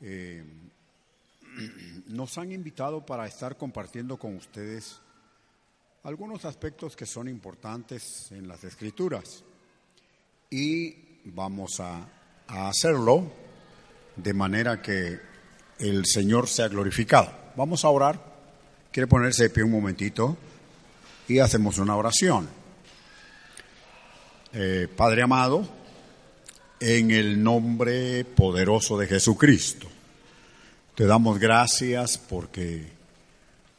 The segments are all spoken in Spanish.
Eh, nos han invitado para estar compartiendo con ustedes algunos aspectos que son importantes en las escrituras y vamos a, hacerlo de manera que el Señor sea glorificado. Vamos a orar. Quiere ponerse de pie un momentito y hacemos una oración. Eh, Padre amado, en el nombre poderoso de Jesucristo, te damos gracias porque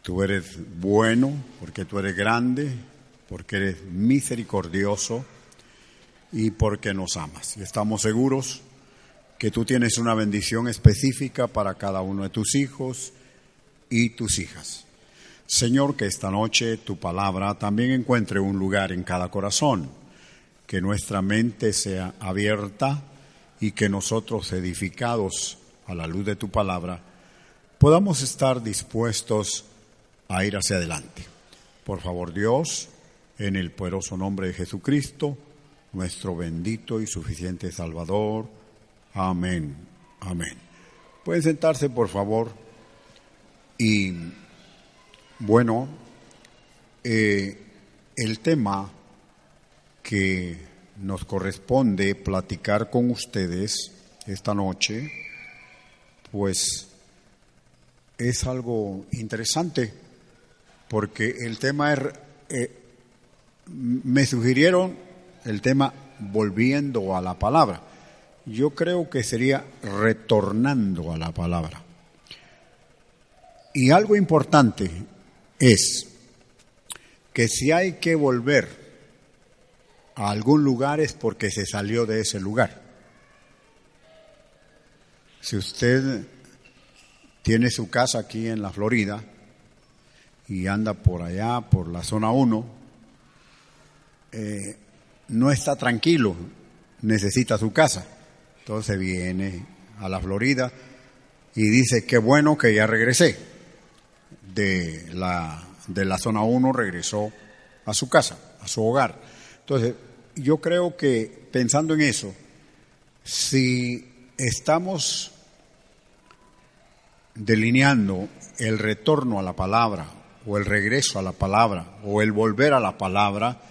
tú eres bueno, porque tú eres grande, porque eres misericordioso y porque nos amas. Y estamos seguros que tú tienes una bendición específica para cada uno de tus hijos y tus hijas. Señor, que esta noche tu palabra también encuentre un lugar en cada corazón, que nuestra mente sea abierta y que nosotros, edificados a la luz de tu palabra, podamos estar dispuestos a ir hacia adelante. Por favor, Dios, en el poderoso nombre de Jesucristo, nuestro bendito y suficiente Salvador. Amén. Amén. Pueden sentarse, por favor. Y bueno, eh, el tema que nos corresponde platicar con ustedes esta noche, pues es algo interesante, porque el tema es, eh, me sugirieron el tema volviendo a la palabra. Yo creo que sería retornando a la palabra. Y algo importante es que si hay que volver a algún lugar es porque se salió de ese lugar. Si usted tiene su casa aquí en la Florida y anda por allá, por la zona 1, eh, no está tranquilo, necesita su casa. Entonces viene a la Florida y dice, qué bueno que ya regresé. De la, de la zona 1 regresó a su casa, a su hogar. Entonces, yo creo que pensando en eso, si estamos delineando el retorno a la palabra o el regreso a la palabra o el volver a la palabra,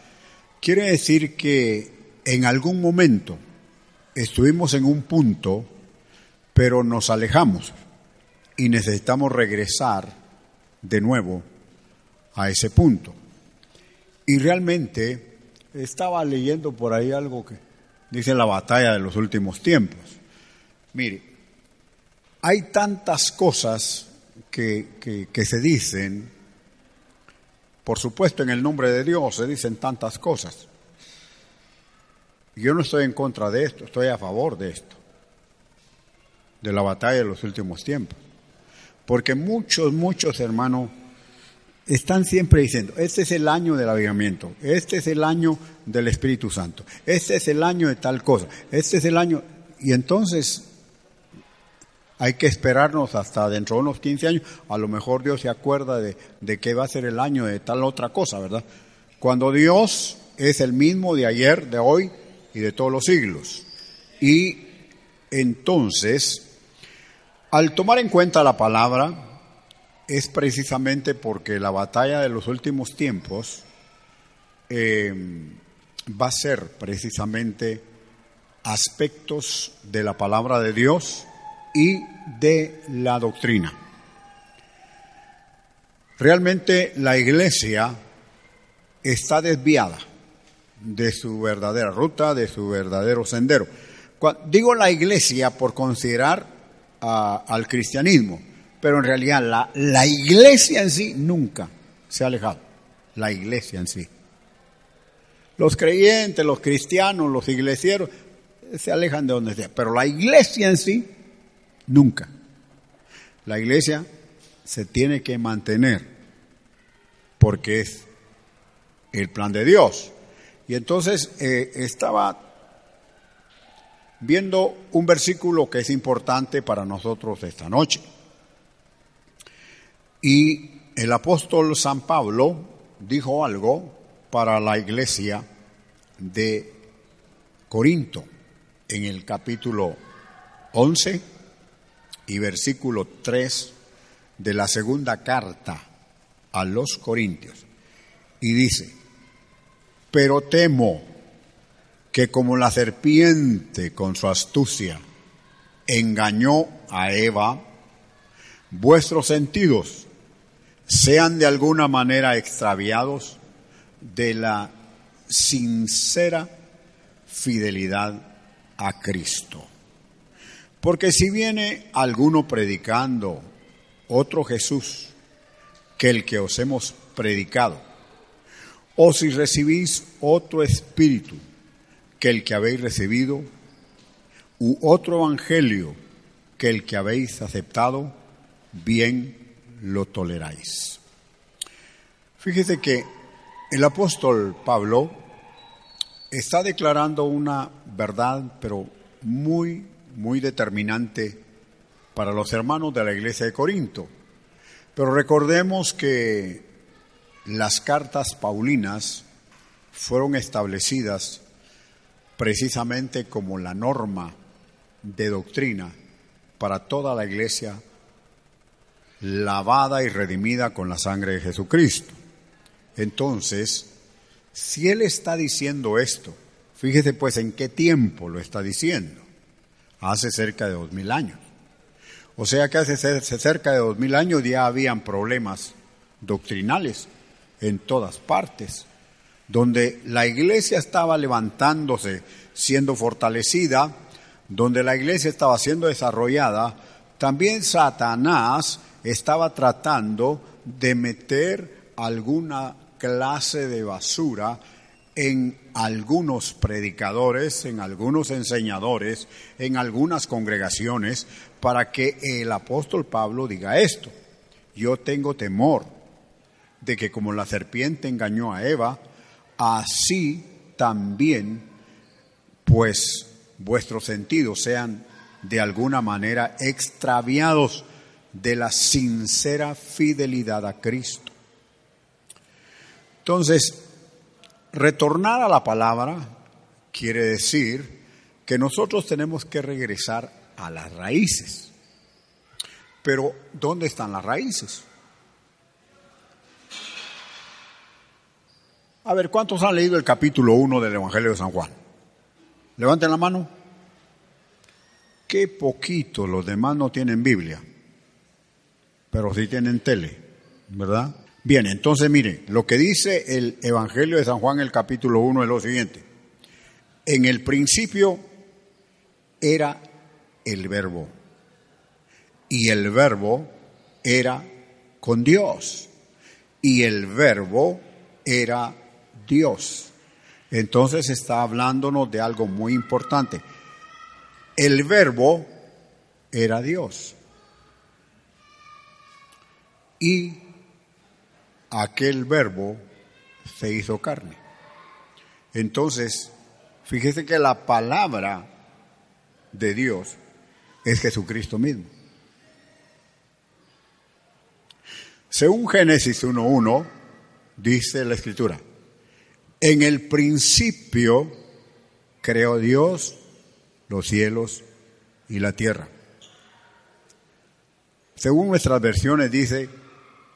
quiere decir que en algún momento estuvimos en un punto, pero nos alejamos y necesitamos regresar de nuevo a ese punto. Y realmente estaba leyendo por ahí algo que dice la batalla de los últimos tiempos. Mire, hay tantas cosas que, que, se dicen, por supuesto en el nombre de Dios se dicen tantas cosas. Yo no estoy en contra de esto, estoy a favor de esto, de la batalla de los últimos tiempos. Porque muchos, muchos hermanos están siempre diciendo, este es el año del avivamiento, este es el año del Espíritu Santo, este es el año de tal cosa, este es el año... Y entonces hay que esperarnos hasta dentro de unos 15 años, a lo mejor Dios se acuerda de, de que va a ser el año de tal otra cosa, ¿verdad? Cuando Dios es el mismo de ayer, de hoy y de todos los siglos. Y entonces, al tomar en cuenta la palabra, es precisamente porque la batalla de los últimos tiempos eh, va a ser precisamente aspectos de la palabra de Dios y de la doctrina. Realmente la iglesia está desviada de su verdadera ruta, de su verdadero sendero. Digo la iglesia por considerar al cristianismo, pero en realidad la, la iglesia en sí nunca se ha alejado, la iglesia en sí. Los creyentes, los cristianos, los iglesieros se alejan de donde sea, pero la iglesia en sí nunca. La iglesia se tiene que mantener porque es el plan de Dios. Y entonces eh, estaba viendo un versículo que es importante para nosotros esta noche. Y el apóstol San Pablo dijo algo para la iglesia de Corinto en el capítulo 11, y versículo 3 de la segunda carta a los Corintios. Y dice, pero temo que como la serpiente con su astucia engañó a Eva, vuestros sentidos sean de alguna manera extraviados de la sincera fidelidad a Cristo. Porque si viene alguno predicando otro Jesús que el que os hemos predicado, o si recibís otro espíritu que el que habéis recibido, u otro evangelio que el que habéis aceptado, bien lo toleráis. Fíjese que el apóstol Pablo está declarando una verdad, pero muy, muy determinante para los hermanos de la iglesia de Corinto. Pero recordemos que las cartas paulinas fueron establecidas precisamente como la norma de doctrina para toda la iglesia lavada y redimida con la sangre de Jesucristo. Entonces, si Él está diciendo esto, fíjese pues en qué tiempo lo está diciendo. Hace cerca de dos mil años. O sea que hace cerca de dos mil años ya habían problemas doctrinales en todas partes, donde la iglesia estaba levantándose, siendo fortalecida, donde la iglesia estaba siendo desarrollada, también Satanás estaba tratando de meter alguna clase de basura en algunos predicadores, en algunos enseñadores, en algunas congregaciones, para que el apóstol Pablo diga esto. Yo tengo temor de que como la serpiente engañó a Eva, así también, pues, vuestros sentidos sean de alguna manera extraviados de la sincera fidelidad a Cristo. Entonces, retornar a la palabra quiere decir que nosotros tenemos que regresar a las raíces. Pero, ¿dónde están las raíces? A ver, ¿cuántos han leído el capítulo 1 del Evangelio de San Juan? Levanten la mano. Qué poquito, los demás no tienen Biblia, pero sí tienen tele, ¿verdad? Bien, entonces mire, lo que dice el Evangelio de San Juan, el capítulo 1, es lo siguiente. En el principio era el verbo, y el verbo era con Dios, y el verbo era Dios. Entonces está hablándonos de algo muy importante. El verbo era Dios. Y aquel verbo se hizo carne. Entonces, fíjese que la palabra de Dios es Jesucristo mismo. Según Génesis 1.1, dice la escritura, en el principio creó Dios los cielos y la tierra. Según nuestras versiones dice,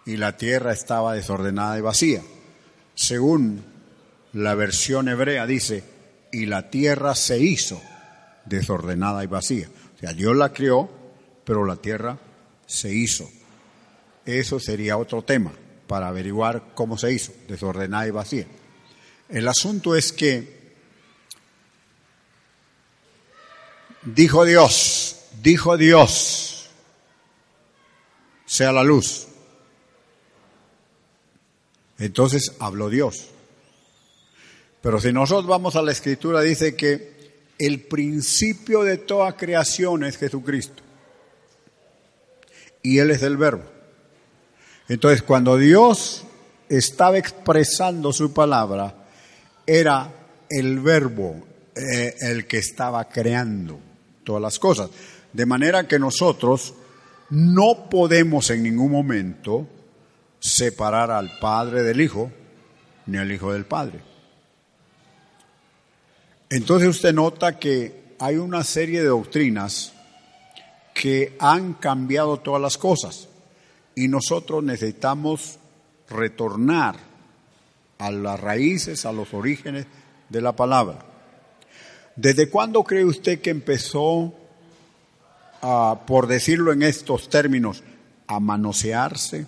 y la tierra estaba desordenada y vacía. Según la versión hebrea dice, y la tierra se hizo desordenada y vacía. O sea, Dios la creó, pero la tierra se hizo. Eso sería otro tema para averiguar cómo se hizo, desordenada y vacía. El asunto es que dijo Dios, dijo Dios, sea la luz. Entonces habló Dios. Pero si nosotros vamos a la escritura, dice que el principio de toda creación es Jesucristo. Y Él es el verbo. Entonces cuando Dios estaba expresando su palabra, era el verbo eh, el que estaba creando todas las cosas. De manera que nosotros no podemos en ningún momento separar al Padre del Hijo, ni al Hijo del Padre. Entonces usted nota que hay una serie de doctrinas que han cambiado todas las cosas y nosotros necesitamos retornar a las raíces, a los orígenes de la palabra. ¿Desde cuándo cree usted que empezó, por decirlo en estos términos, a manosearse,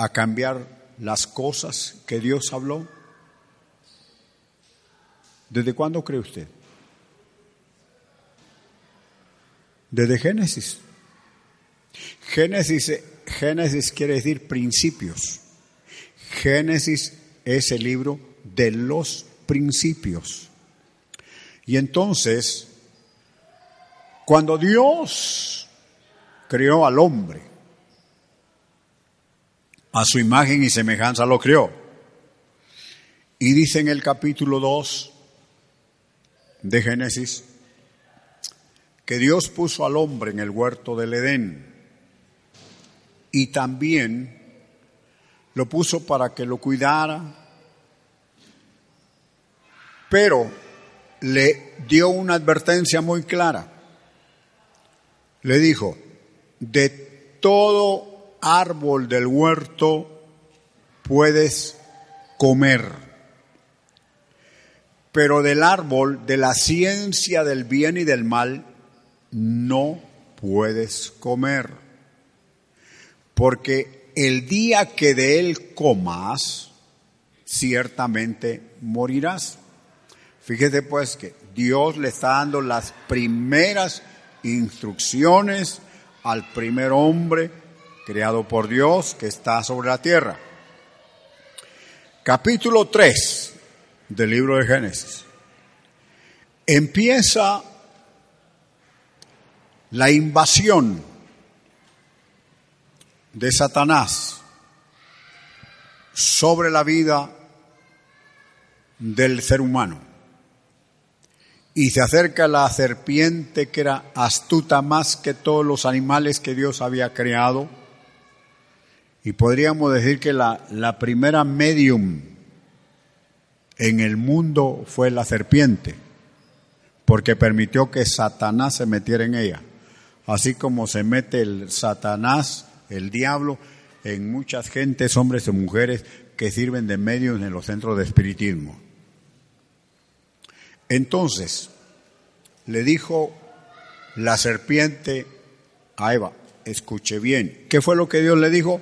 a cambiar las cosas que Dios habló? ¿Desde cuándo cree usted? Desde Génesis. Génesis, Génesis quiere decir principios. Génesis es el libro de los principios. Y entonces, cuando Dios creó al hombre, a su imagen y semejanza lo creó. Y dice en el capítulo 2 de Génesis que Dios puso al hombre en el huerto del Edén y también lo puso para que lo cuidara, pero le dio una advertencia muy clara. Le dijo, de todo árbol del huerto puedes comer, pero del árbol de la ciencia del bien y del mal no puedes comer, porque el día que de él comas, ciertamente morirás. Fíjese pues que Dios le está dando las primeras instrucciones al primer hombre creado por Dios que está sobre la tierra. Capítulo 3 del libro de Génesis. Empieza la invasión de Satanás sobre la vida del ser humano. Y se acerca la serpiente que era astuta más que todos los animales que Dios había creado. Y podríamos decir que la, la primera medium en el mundo fue la serpiente, porque permitió que Satanás se metiera en ella así como se mete el Satanás, el diablo, en muchas gentes, hombres y mujeres que sirven de medios en los centros de espiritismo. Entonces, le dijo la serpiente a Eva, escuche bien, ¿qué fue lo que Dios le dijo?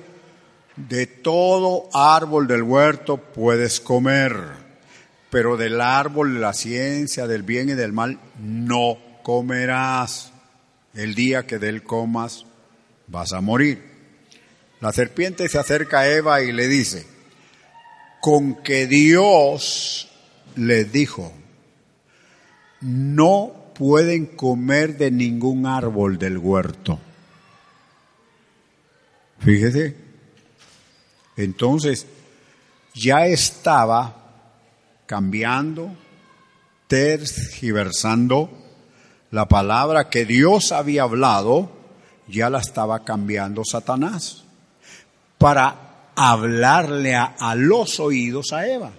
De todo árbol del huerto puedes comer, pero del árbol de la ciencia, del bien y del mal, no comerás el día que de él comas vas a morir. La serpiente se acerca a Eva y le dice, con que Dios le dijo, no pueden comer de ningún árbol del huerto. Fíjese, entonces ya estaba cambiando, tergiversando la palabra que Dios había hablado ya la estaba cambiando Satanás para hablarle a, los oídos a Eva.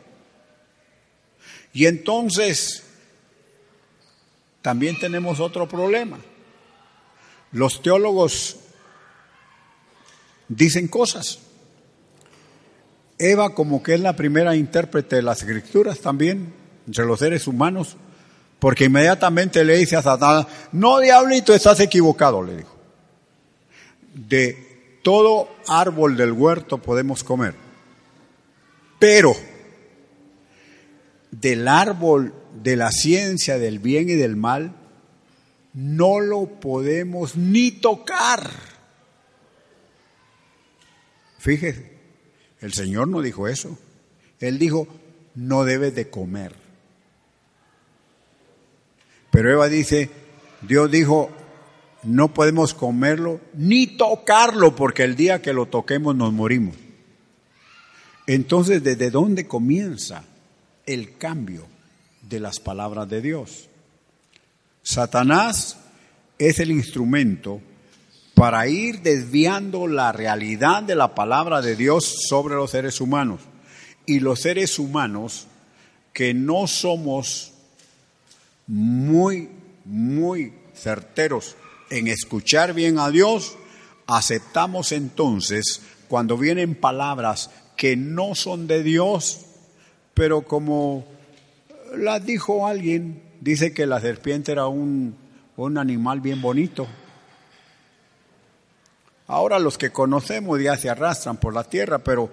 Y entonces también tenemos otro problema. Los teólogos dicen cosas. Eva como que es la primera intérprete de las escrituras también, entre los seres humanos, porque inmediatamente le dice a Satanás, no diablito, estás equivocado, le dijo. De todo árbol del huerto podemos comer, pero del árbol de la ciencia del bien y del mal, no lo podemos ni tocar. Fíjese, el Señor no dijo eso. Él dijo, no debes de comer. Pero Eva dice, Dios dijo, no podemos comerlo ni tocarlo porque el día que lo toquemos nos morimos. Entonces, ¿desde dónde comienza el cambio de las palabras de Dios? Satanás es el instrumento para ir desviando la realidad de la palabra de Dios sobre los seres humanos. Y los seres humanos que no somos muy muy certeros en escuchar bien a Dios, aceptamos entonces cuando vienen palabras que no son de Dios, pero como las dijo alguien, dice que la serpiente era un, un animal bien bonito. Ahora los que conocemos ya se arrastran por la tierra, pero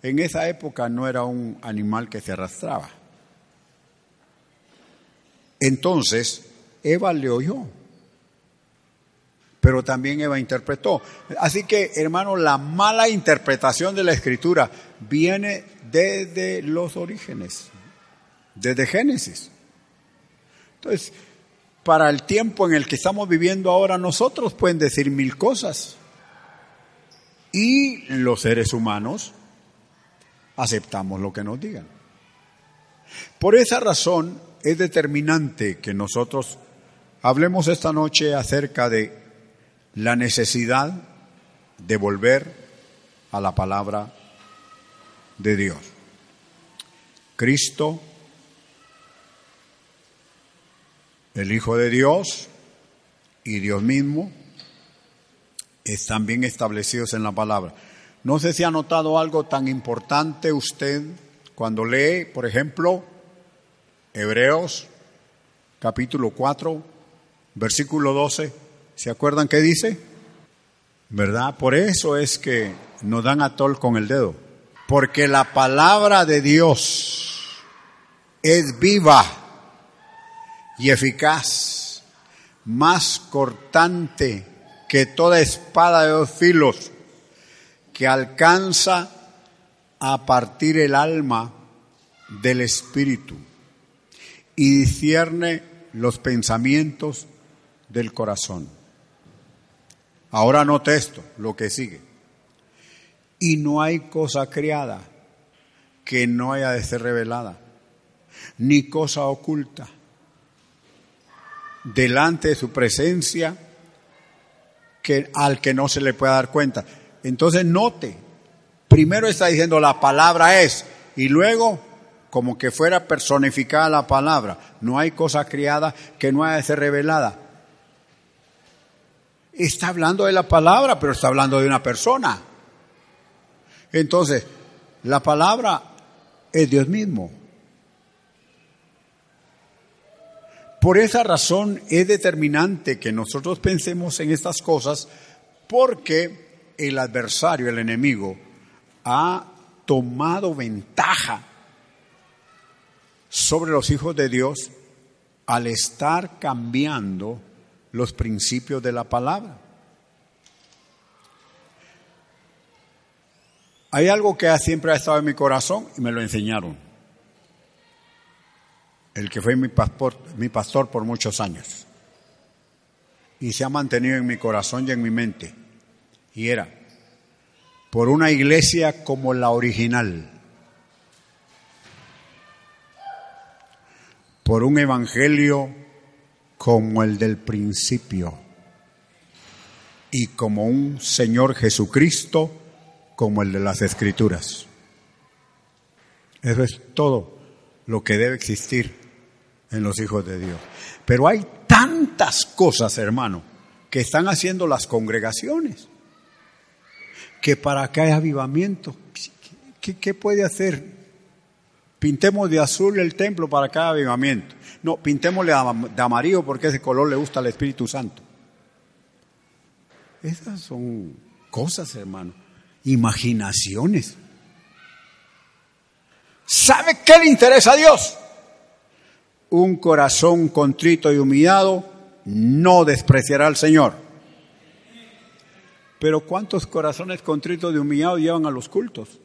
en esa época no era un animal que se arrastraba. Entonces, Eva le oyó, pero también Eva interpretó. Así que, hermano, la mala interpretación de la escritura viene desde los orígenes, desde Génesis. Entonces, para el tiempo en el que estamos viviendo ahora, nosotros pueden decir mil cosas. Y los seres humanos aceptamos lo que nos digan. Por esa razón es determinante que nosotros hablemos esta noche acerca de la necesidad de volver a la palabra de Dios. Cristo, el Hijo de Dios y Dios mismo están bien establecidos en la palabra. No sé si ha notado algo tan importante usted cuando lee, por ejemplo, Hebreos capítulo 4, versículo 12. ¿Se acuerdan qué dice? ¿Verdad? Por eso es que nos dan a con el dedo. Porque la palabra de Dios es viva y eficaz, más cortante que toda espada de dos filos que alcanza a partir el alma del espíritu y discierne los pensamientos del corazón. Ahora note esto, lo que sigue. Y no hay cosa creada que no haya de ser revelada, ni cosa oculta delante de su presencia que al que no se le pueda dar cuenta. Entonces note, primero está diciendo la palabra es y luego como que fuera personificada la palabra. No hay cosa criada que no haya de ser revelada. Está hablando de la palabra, pero está hablando de una persona. Entonces, la palabra es Dios mismo. Por esa razón es determinante que nosotros pensemos en estas cosas porque el adversario, el enemigo, ha tomado ventaja sobre los hijos de Dios al estar cambiando los principios de la palabra. Hay algo que siempre ha estado en mi corazón y me lo enseñaron el que fue mi pastor, mi pastor por muchos años. Y se ha mantenido en mi corazón y en mi mente. Y era, por una iglesia como la original, por un evangelio como el del principio y como un Señor Jesucristo como el de las Escrituras. Eso es todo lo que debe existir en los hijos de Dios. Pero hay tantas cosas, hermano, que están haciendo las congregaciones, que para que haya avivamiento, ¿qué, puede hacer? Pintemos de azul el templo para haya avivamiento. No, pintémosle de amarillo porque ese color le gusta al Espíritu Santo. Esas son cosas, hermano, imaginaciones. ¿Sabe qué le interesa a Dios? Un corazón contrito y humillado no despreciará al Señor. Pero ¿cuántos corazones contritos y humillados llevan a los cultos?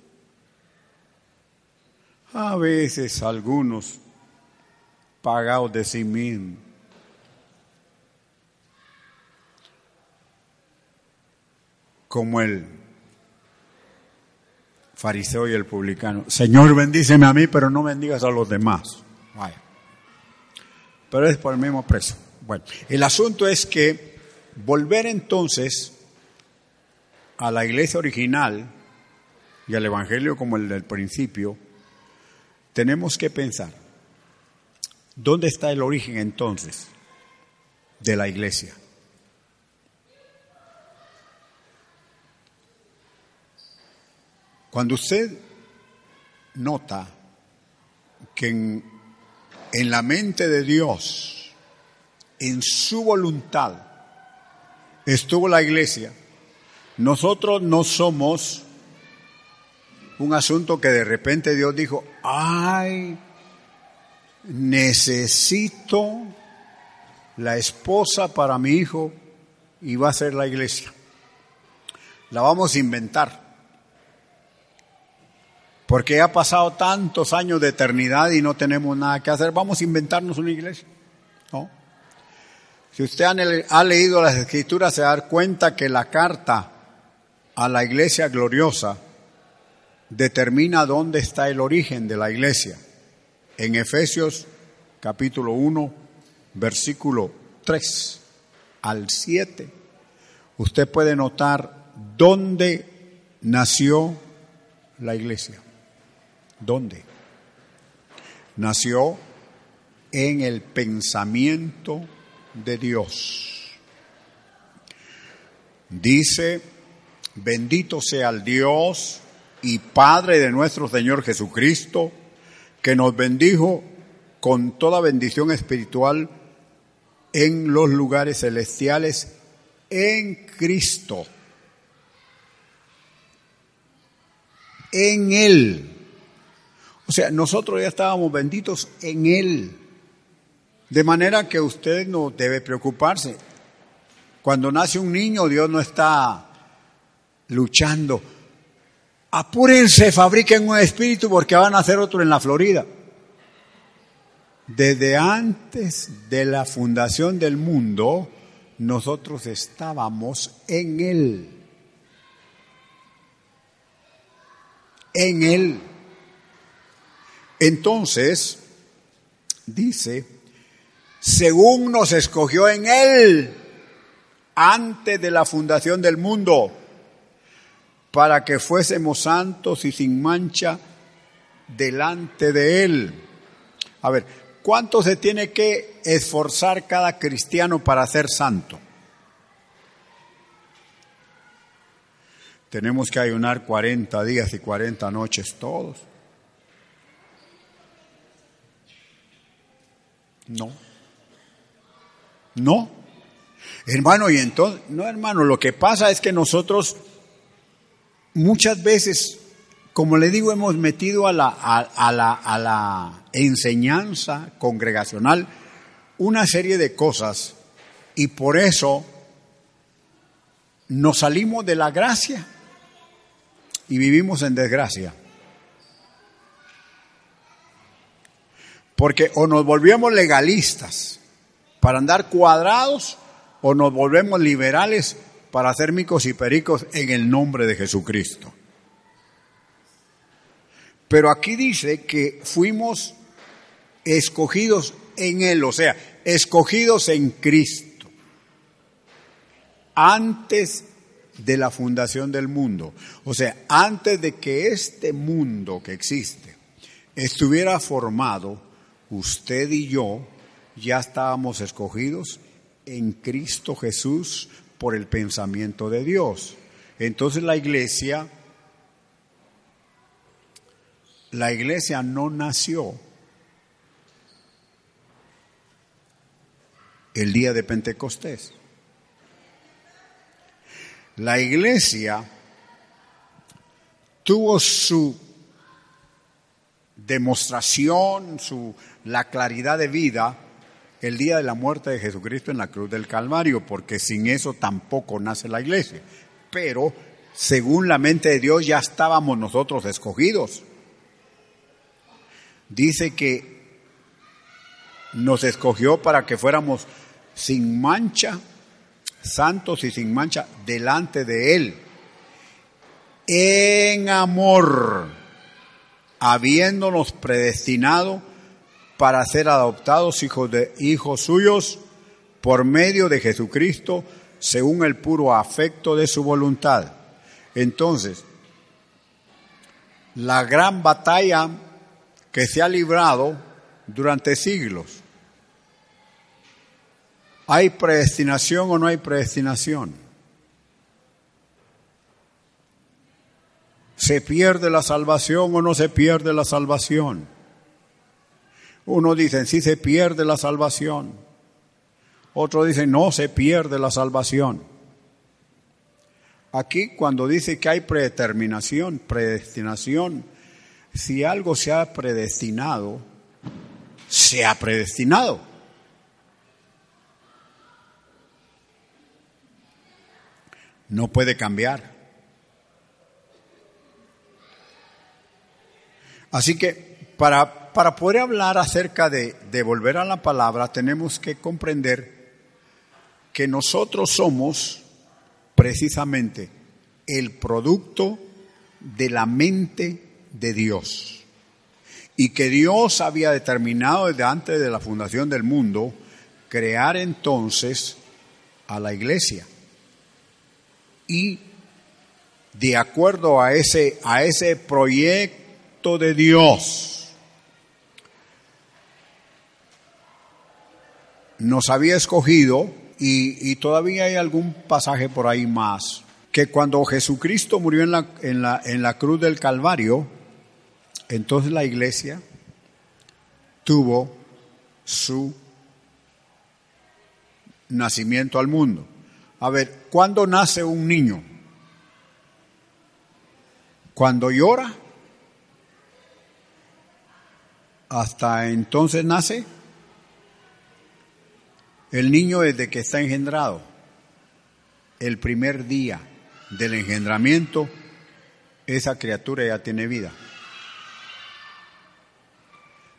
A veces algunos pagados de sí mismos. Como el fariseo y el publicano. Señor, bendíceme a mí, pero no bendigas a los demás. Vaya pero es por el mismo precio. Bueno, el asunto es que volver entonces a la iglesia original y al Evangelio como el del principio, tenemos que pensar, ¿dónde está el origen entonces? de la iglesia. Cuando usted nota que en, en, la mente de Dios, en su voluntad, estuvo la iglesia, nosotros no somos un asunto que de repente Dios dijo, ay, necesito la esposa para mi hijo y va a ser la iglesia. La vamos a inventar. Porque ha pasado tantos años de eternidad y no tenemos nada que hacer, vamos a inventarnos una iglesia. ¿no? Si usted ha leído las escrituras, se da cuenta que la carta a la iglesia gloriosa determina dónde está el origen de la iglesia. En Efesios capítulo 1, versículo 3 al 7, usted puede notar dónde nació la iglesia. ¿Dónde? Nació en el pensamiento de Dios. Dice, bendito sea el Dios y Padre de nuestro Señor Jesucristo, que nos bendijo con toda bendición espiritual en los lugares celestiales en Cristo. En Él. O sea, nosotros ya estábamos benditos en Él. De manera que usted no debe preocuparse. Cuando nace un niño, Dios no está luchando apúrense, fabriquen un espíritu porque van a hacer otro en la Florida. Desde antes de la fundación del mundo, nosotros estábamos en Él. En Él. Entonces, dice, según nos escogió en Él antes de la fundación del mundo para que fuésemos santos y sin mancha delante de Él. A ver, ¿cuánto se tiene que esforzar cada cristiano para ser santo? Tenemos que ayunar 40 días y 40 noches todos. No. No. Hermano, y entonces, no hermano, lo que pasa es que nosotros muchas veces, como le digo, hemos metido a la, a, la, a la enseñanza congregacional una serie de cosas y por eso nos salimos de la gracia y vivimos en desgracia. Porque o nos volvemos legalistas para andar cuadrados o nos volvemos liberales para hacer micos y pericos en el nombre de Jesucristo. Pero aquí dice que fuimos escogidos en Él, o sea, escogidos en Cristo, antes de la fundación del mundo. O sea, antes de que este mundo que existe estuviera formado, usted y yo ya estábamos escogidos en Cristo Jesús por el pensamiento de Dios. Entonces la iglesia, la iglesia no nació el día de Pentecostés. La iglesia tuvo su demostración, su, la claridad de vida el día de la muerte de Jesucristo en la cruz del Calvario, porque sin eso tampoco nace la iglesia. Pero según la mente de Dios ya estábamos nosotros escogidos. Dice que nos escogió para que fuéramos sin mancha, santos y sin mancha, delante de Él. En amor, habiéndonos predestinado para ser adoptados hijos, de, hijos suyos por medio de Jesucristo, según el puro afecto de su voluntad. Entonces, la gran batalla que se ha librado durante siglos ¿Hay predestinación o no hay predestinación? ¿Se pierde la salvación o no se pierde la salvación? Uno dice, sí se pierde la salvación. Otro dice, no se pierde la salvación. Aquí cuando dice que hay predeterminación, predestinación, si algo se ha predestinado, se ha predestinado. No puede cambiar. Así que para, para poder hablar acerca de, de volver a la palabra, tenemos que comprender que nosotros somos precisamente el producto de la mente de Dios. Y que Dios había determinado desde antes de la fundación del mundo crear entonces a la iglesia. Y de acuerdo a ese, a ese proyecto de Dios, nos había escogido, y, y, todavía hay algún pasaje por ahí más, que cuando Jesucristo murió en la, en la, en la cruz del Calvario, entonces la iglesia tuvo su nacimiento al mundo. A ver, ¿cuándo nace un niño? Cuando llora. Hasta entonces nace el niño desde que está engendrado. El primer día del engendramiento, esa criatura ya tiene vida.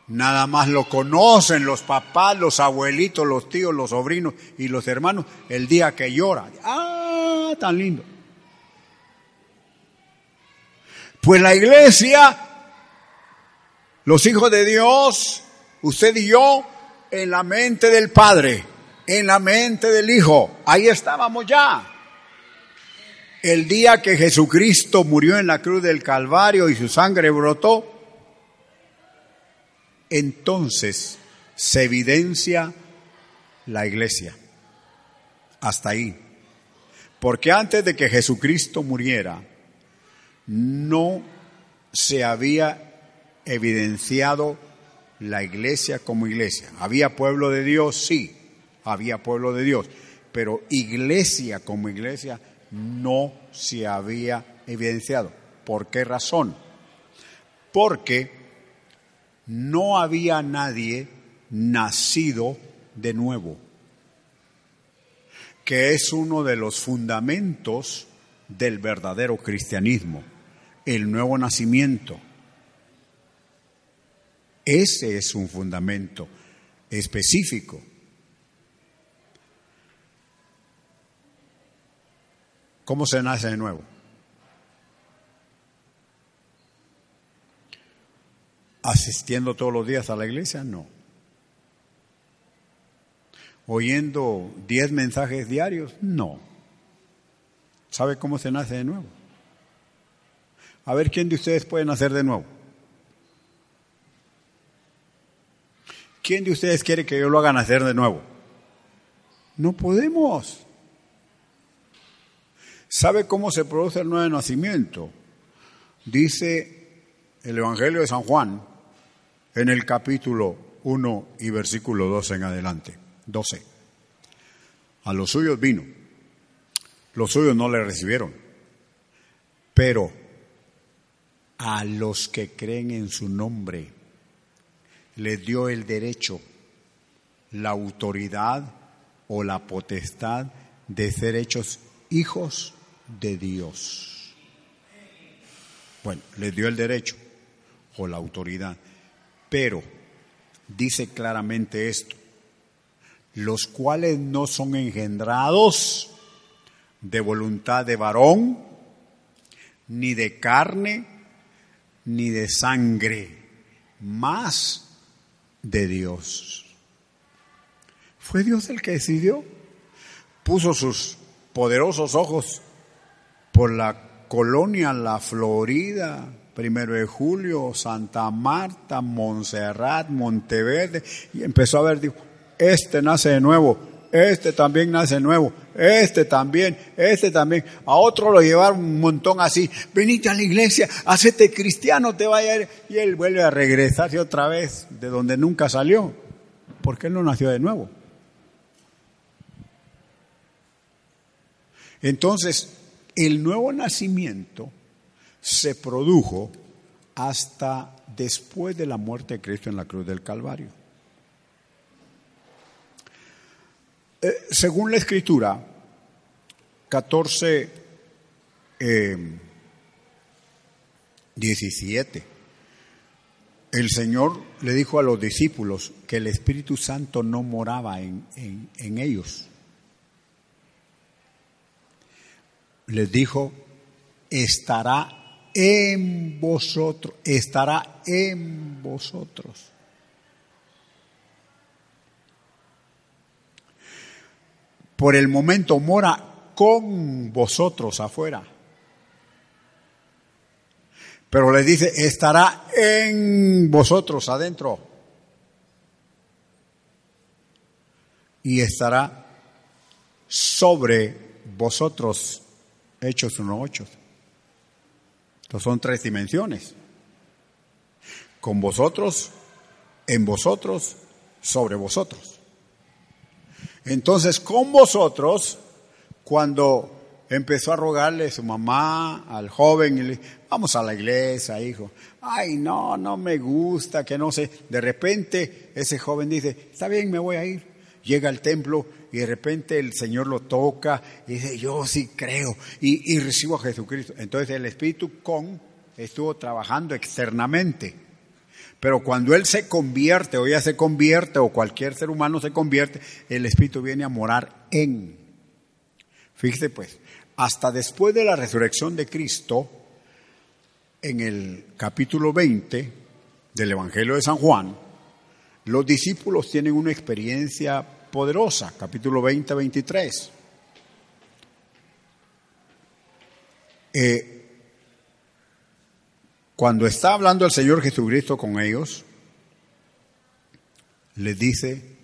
Nada más lo conocen los papás, los abuelitos, los tíos, los sobrinos y los hermanos el día que llora. Ah, tan lindo. Pues la iglesia, los hijos de Dios, usted y yo, en la mente del Padre, en la mente del Hijo, ahí estábamos ya. El día que Jesucristo murió en la cruz del Calvario y su sangre brotó, entonces se evidencia la iglesia. Hasta ahí. Porque antes de que Jesucristo muriera, no se había evidenciado la iglesia como iglesia. ¿Había pueblo de Dios? Sí, había pueblo de Dios. Pero iglesia como iglesia no se había evidenciado. ¿Por qué razón? Porque no había nadie nacido de nuevo, que es uno de los fundamentos del verdadero cristianismo, el nuevo nacimiento. Ese es un fundamento específico. ¿Cómo se nace de nuevo? asistiendo todos los días a la iglesia? No. ¿Oyendo diez mensajes diarios? No. ¿Sabe cómo se nace de nuevo? A ver quién de ustedes puede nacer de nuevo. ¿Quién de ustedes quiere que yo lo haga nacer de nuevo? No podemos. ¿Sabe cómo se produce el nuevo nacimiento? Dice el Evangelio de San Juan, en el capítulo 1 y versículo 12 en adelante. 12. A los suyos vino. Los suyos no le recibieron. Pero a los que creen en su nombre les dio el derecho, la autoridad o la potestad de ser hechos hijos de Dios. Bueno, les dio el derecho o la autoridad. Pero dice claramente esto, los cuales no son engendrados de voluntad de varón, ni de carne, ni de sangre, más de Dios. Fue Dios el que decidió, puso sus poderosos ojos por la colonia La Florida, primero de julio, Santa Marta, Montserrat, Monteverde, y empezó a ver, dijo, este nace de nuevo, este también nace nuevo, este también, este también. A otro lo llevaron un montón así, venite a la iglesia, hacete cristiano, te vaya a ir. Y él vuelve a regresarse otra vez de donde nunca salió, porque él no nació de nuevo. Entonces, el nuevo nacimiento se produjo hasta después de la muerte de Cristo en la cruz del Calvario. Eh, según la escritura, 14, 17, eh, el Señor le dijo a los discípulos que el Espíritu Santo no moraba en ellos. Les dijo, estará en vosotros, estará en vosotros. Por el momento mora con vosotros afuera. Pero le dice, estará en vosotros adentro. Y estará sobre vosotros. Hechos 1.8 son tres dimensiones. Con vosotros, en vosotros, sobre vosotros. Entonces, con vosotros, cuando empezó a rogarle su mamá al joven, y le, vamos a la iglesia, hijo. Ay, no, no me gusta, que no sé. De repente, ese joven dice, está bien, me voy a ir. Llega al templo y de repente el Señor lo toca y dice, yo sí creo y, recibo a Jesucristo. Entonces el Espíritu con estuvo trabajando externamente. Pero cuando Él se convierte o ella se convierte o cualquier ser humano se convierte, el Espíritu viene a morar en. Fíjese pues, hasta después de la resurrección de Cristo, en el capítulo 20 del Evangelio de San Juan, los discípulos tienen una experiencia poderosa, capítulo 20, 23. Eh, cuando está hablando el Señor Jesucristo con ellos, les dice,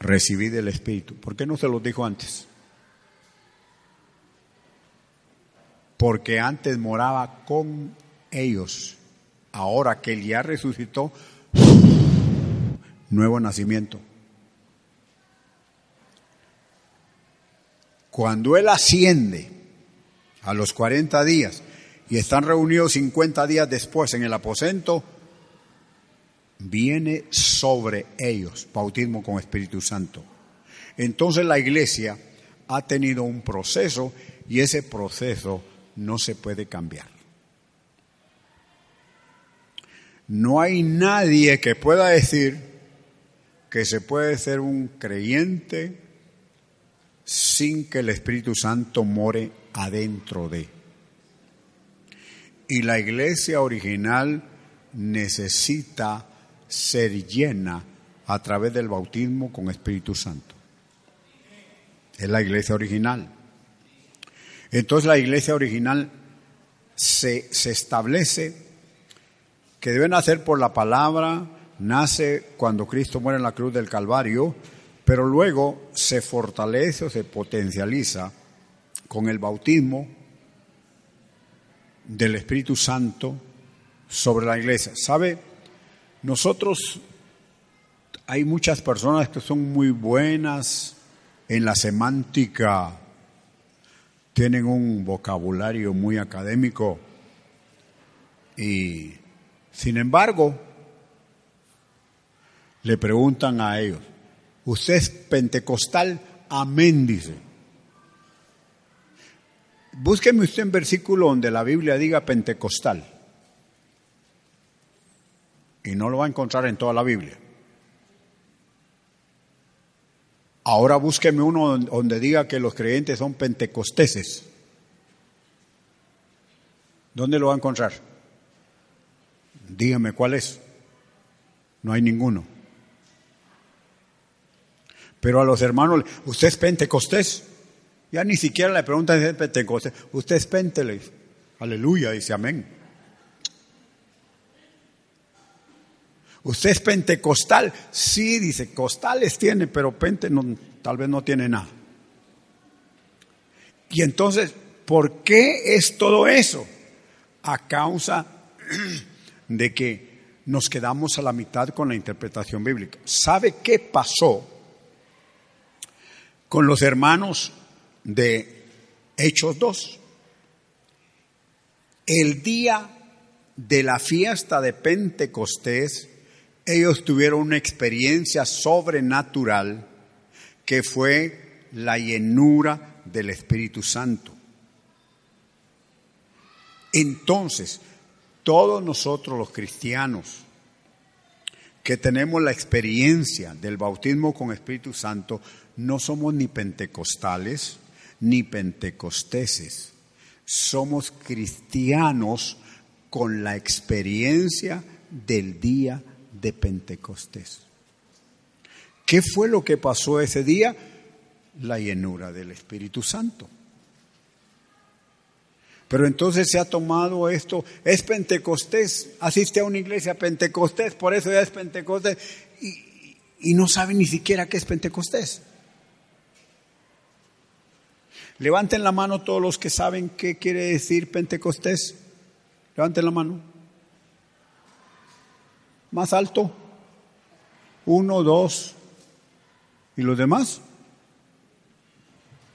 recibid el Espíritu. ¿Por qué no se los dijo antes? Porque antes moraba con ellos. Ahora que Él ya resucitó, nuevo nacimiento. Cuando Él asciende a los 40 días y están reunidos 50 días después en el aposento, viene sobre ellos bautismo con Espíritu Santo. Entonces la iglesia ha tenido un proceso y ese proceso no se puede cambiar. No hay nadie que pueda decir que se puede ser un creyente sin que el Espíritu Santo more adentro de. Y la iglesia original necesita ser llena a través del bautismo con Espíritu Santo. Es la iglesia original. Entonces la iglesia original se, se establece que deben hacer por la palabra, nace cuando Cristo muere en la cruz del Calvario, pero luego se fortalece o se potencializa con el bautismo del Espíritu Santo sobre la iglesia. ¿Sabe? Nosotros hay muchas personas que son muy buenas en la semántica, tienen un vocabulario muy académico y sin embargo le preguntan a ellos, ¿usted es pentecostal? Amén, dice. Búsqueme usted un versículo donde la Biblia diga pentecostal. Y no lo va a encontrar en toda la Biblia. Ahora búsqueme uno donde diga que los creyentes son pentecosteses. ¿Dónde lo va a encontrar? Dígame cuál es. No hay ninguno. Pero a los hermanos, ¿usted es pentecostés? Ya ni siquiera le preguntan si es pentecostés. Usted es penteles. Aleluya, dice amén. ¿Usted es pentecostal? Sí, dice, costales tiene, pero pente tal vez no tiene nada. Y entonces, ¿por qué es todo eso? A causa de que nos quedamos a la mitad con la interpretación bíblica. ¿Sabe qué pasó con los hermanos de Hechos 2? El día de la fiesta de Pentecostés, ellos tuvieron una experiencia sobrenatural que fue la llenura del Espíritu Santo. Entonces, todos nosotros los cristianos que tenemos la experiencia del bautismo con Espíritu Santo, no somos ni pentecostales ni pentecosteses. Somos cristianos con la experiencia del día de Pentecostés. ¿Qué fue lo que pasó ese día? La llenura del Espíritu Santo. Pero entonces se ha tomado esto, es Pentecostés, asiste a una iglesia Pentecostés, por eso ya es Pentecostés, y, y no sabe ni siquiera qué es Pentecostés. Levanten la mano todos los que saben qué quiere decir Pentecostés. Levanten la mano. Más alto. Uno, dos. ¿Y los demás?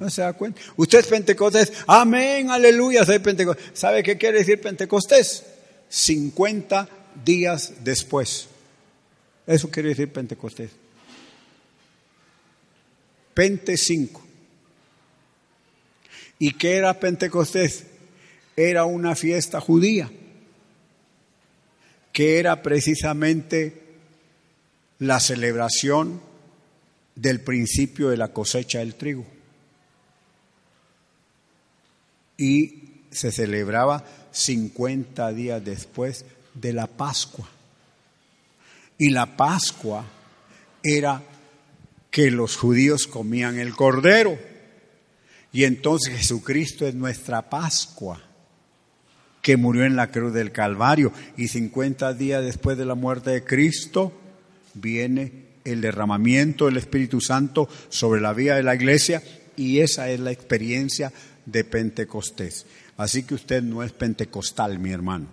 ¿No se da cuenta? Usted es Pentecostés. Amén, aleluya, soy Pentecostés. ¿Sabe qué quiere decir Pentecostés? 50 días después. Eso quiere decir Pentecostés. Pente 5. ¿Y qué era Pentecostés? Era una fiesta judía, que era precisamente la celebración del principio de la cosecha del trigo. Y se celebraba 50 días después de la Pascua. Y la Pascua era que los judíos comían el cordero y entonces Jesucristo es nuestra Pascua, que murió en la cruz del Calvario. Y 50 días después de la muerte de Cristo viene el derramamiento del Espíritu Santo sobre la vida de la iglesia y esa es la experiencia de Pentecostés. Así que usted no es pentecostal, mi hermano,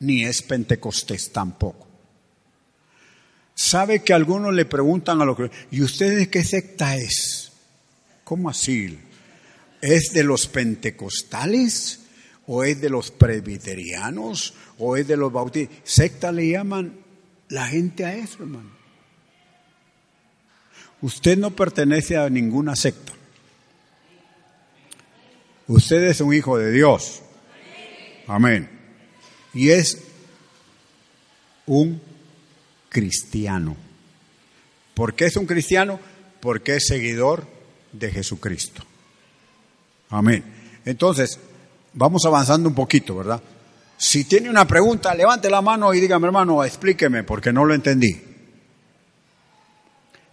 ni es pentecostés tampoco. ¿Sabe que algunos le preguntan a los que, ¿y usted de qué secta es? ¿Cómo así? ¿Es de los pentecostales? ¿O es de los presbiterianos? ¿O es de los bautistas? Secta le llaman la gente a eso, hermano. Usted no pertenece a ninguna secta. Usted es un hijo de Dios. Amén. Y es un cristiano. ¿Por qué es un cristiano? Porque es seguidor de Jesucristo. Amén. Entonces, vamos avanzando un poquito, ¿verdad? Si tiene una pregunta, levante la mano y dígame, hermano, explíqueme, porque no lo entendí.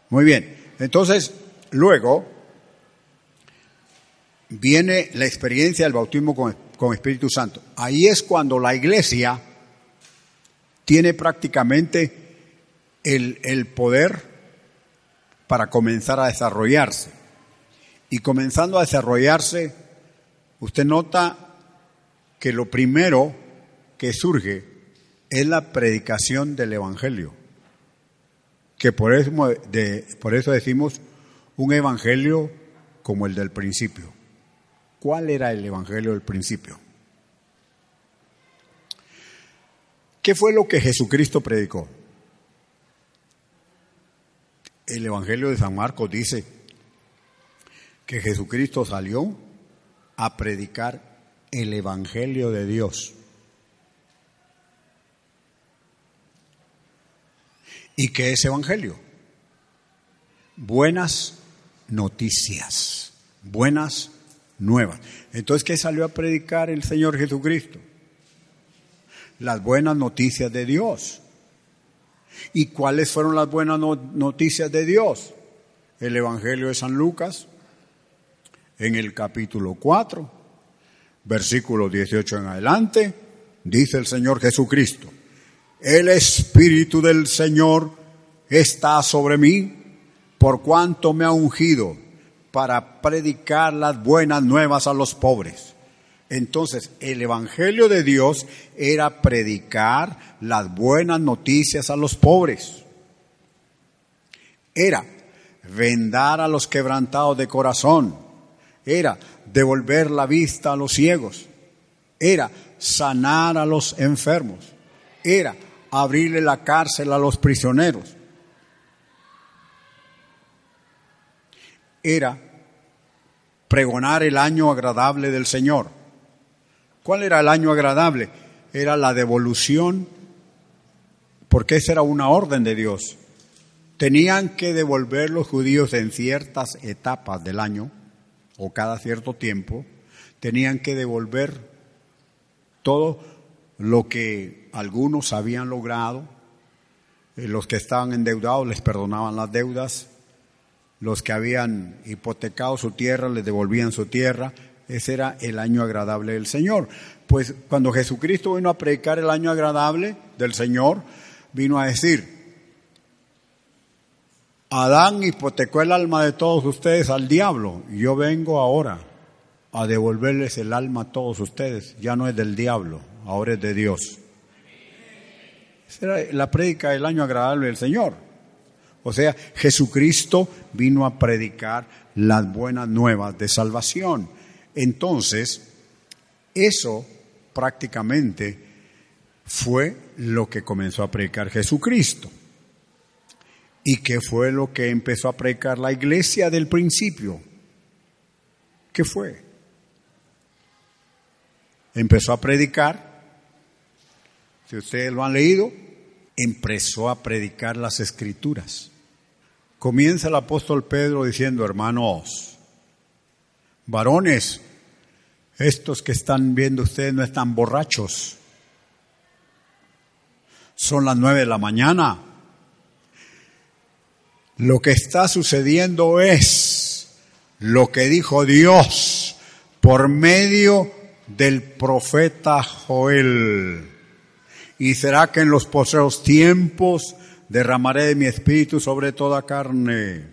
Muy bien. Entonces, luego viene la experiencia del bautismo con, Espíritu Santo. Ahí es cuando la iglesia tiene prácticamente el, poder para comenzar a desarrollarse. Y comenzando a desarrollarse, usted nota que lo primero que surge es la predicación del Evangelio, que por eso decimos un Evangelio como el del principio. ¿Cuál era el Evangelio del principio? ¿Qué fue lo que Jesucristo predicó? El Evangelio de San Marcos dice, que Jesucristo salió a predicar el Evangelio de Dios. ¿Y qué es Evangelio? Buenas noticias, buenas nuevas. Entonces, ¿qué salió a predicar el Señor Jesucristo? Las buenas noticias de Dios. ¿Y cuáles fueron las buenas noticias de Dios? El Evangelio de San Lucas, en el capítulo 4, versículo 18 en adelante, dice el Señor Jesucristo, el Espíritu del Señor está sobre mí, por cuanto me ha ungido para predicar las buenas nuevas a los pobres. Entonces, el Evangelio de Dios era predicar las buenas noticias a los pobres. Era vendar a los quebrantados de corazón. Era devolver la vista a los ciegos. Era sanar a los enfermos. Era abrirle la cárcel a los prisioneros. Era pregonar el año agradable del Señor. ¿Cuál era el año agradable? Era la devolución, porque esa era una orden de Dios. Tenían que devolver los judíos en ciertas etapas del año, o cada cierto tiempo, tenían que devolver todo lo que algunos habían logrado, eh, los que estaban endeudados les perdonaban las deudas, los que habían hipotecado su tierra les devolvían su tierra, ese era el año agradable del Señor. Pues cuando Jesucristo vino a predicar el año agradable del Señor, vino a decir, Adán hipotecó el alma de todos ustedes al diablo, yo vengo ahora a devolverles el alma a todos ustedes, ya no es del diablo, ahora es de Dios. Esa era la prédica del año agradable del Señor. O sea, Jesucristo vino a predicar las buenas nuevas de salvación. Entonces, eso prácticamente fue lo que comenzó a predicar Jesucristo. ¿Y qué fue lo que empezó a predicar la iglesia del principio? ¿Qué fue? Empezó a predicar, si ustedes lo han leído, empezó a predicar las escrituras. Comienza el apóstol Pedro diciendo, hermanos, varones, estos que están viendo ustedes no están borrachos. Son las nueve de la mañana. Lo que está sucediendo es lo que dijo Dios por medio del profeta Joel. Y será que en los posreros tiempos derramaré de mi espíritu sobre toda carne.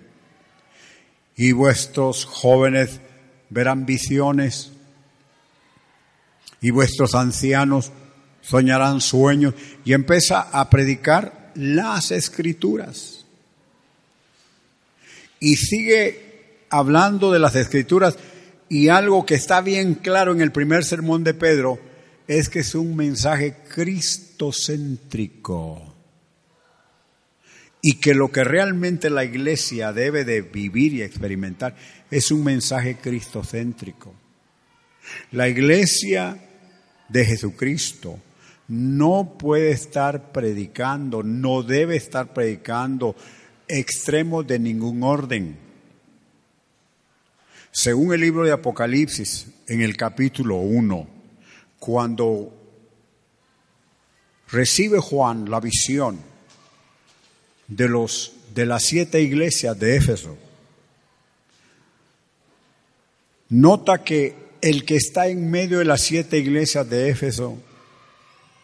Y vuestros jóvenes verán visiones y vuestros ancianos soñarán sueños y empieza a predicar las escrituras. Y sigue hablando de las escrituras y algo que está bien claro en el primer sermón de Pedro es que es un mensaje cristocéntrico y que lo que realmente la iglesia debe de vivir y experimentar es un mensaje cristocéntrico. La iglesia de Jesucristo no puede estar predicando, no debe estar predicando extremos de ningún orden. Según el libro de Apocalipsis, en el capítulo 1, cuando recibe Juan la visión de, los, de las siete iglesias de Éfeso, nota que el que está en medio de las siete iglesias de Éfeso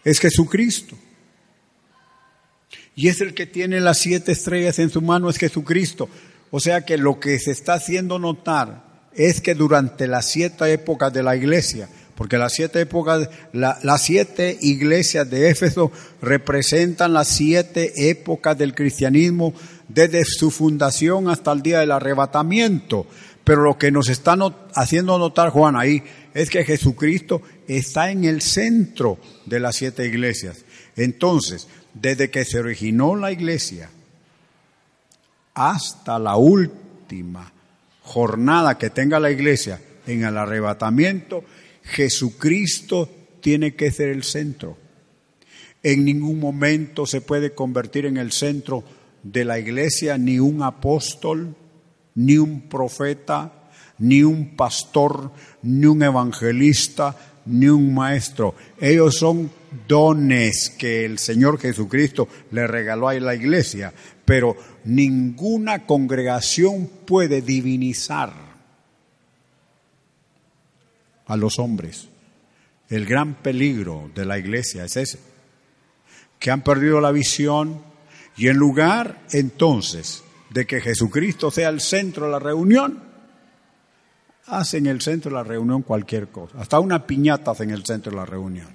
es Jesucristo. Y es el que tiene las siete estrellas en su mano, es Jesucristo. O sea que lo que se está haciendo notar es que durante las siete épocas de la iglesia, porque las siete épocas, las siete iglesias de Éfeso representan las siete épocas del cristianismo desde su fundación hasta el día del arrebatamiento. Pero lo que nos está haciendo notar Juan ahí es que Jesucristo está en el centro de las siete iglesias. Entonces, desde que se originó la iglesia hasta la última jornada que tenga la iglesia en el arrebatamiento, Jesucristo tiene que ser el centro. En ningún momento se puede convertir en el centro de la iglesia ni un apóstol, ni un profeta, ni un pastor, ni un evangelista, ni un maestro. Ellos son dones que el Señor Jesucristo le regaló a la iglesia, pero ninguna congregación puede divinizar a los hombres. El gran peligro de la iglesia es ese, que han perdido la visión y en lugar entonces de que Jesucristo sea el centro de la reunión, hacen el centro de la reunión cualquier cosa. Hasta una piñata hacen el centro de la reunión.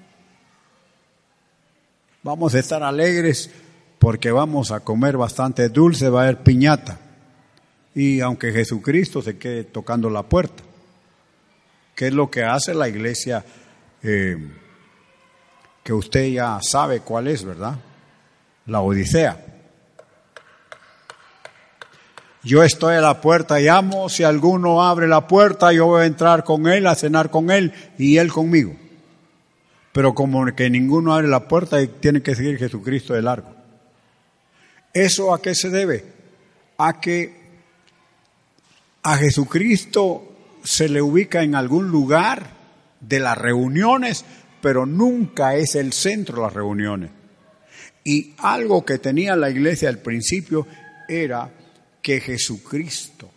Vamos a estar alegres porque vamos a comer bastante dulce, va a haber piñata. Y aunque Jesucristo se quede tocando la puerta, que es lo que hace la iglesia, eh, que usted ya sabe cuál es, ¿verdad? La Odisea. Yo estoy a la puerta, llamo, si alguno abre la puerta, yo voy a entrar con él, a cenar con él y él conmigo. Pero como que ninguno abre la puerta, tiene que seguir Jesucristo de largo. ¿Eso a qué se debe? A que a Jesucristo se le ubica en algún lugar de las reuniones, pero nunca es el centro de las reuniones. Y algo que tenía la iglesia al principio era que Jesucristo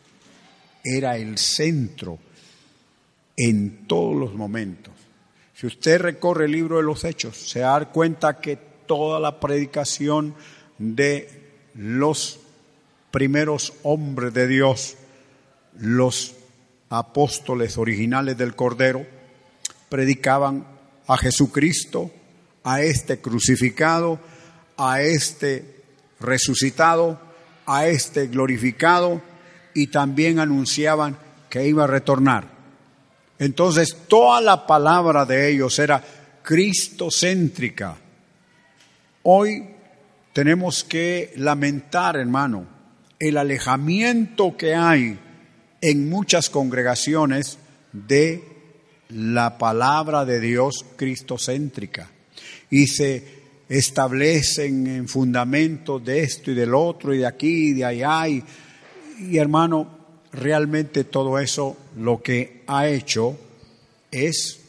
era el centro en todos los momentos. Si usted recorre el libro de los Hechos, se da cuenta que toda la predicación de los primeros hombres de Dios, los apóstoles originales del Cordero, predicaban a Jesucristo, a este crucificado, a este resucitado, a este glorificado y también anunciaban que iba a retornar. Entonces toda la palabra de ellos era cristocéntrica. Hoy tenemos que lamentar, hermano, el alejamiento que hay en muchas congregaciones de la palabra de Dios cristocéntrica. Y se establecen en fundamentos de esto y del otro y de aquí y de allá. Y, y hermano, realmente todo eso lo que ha hecho es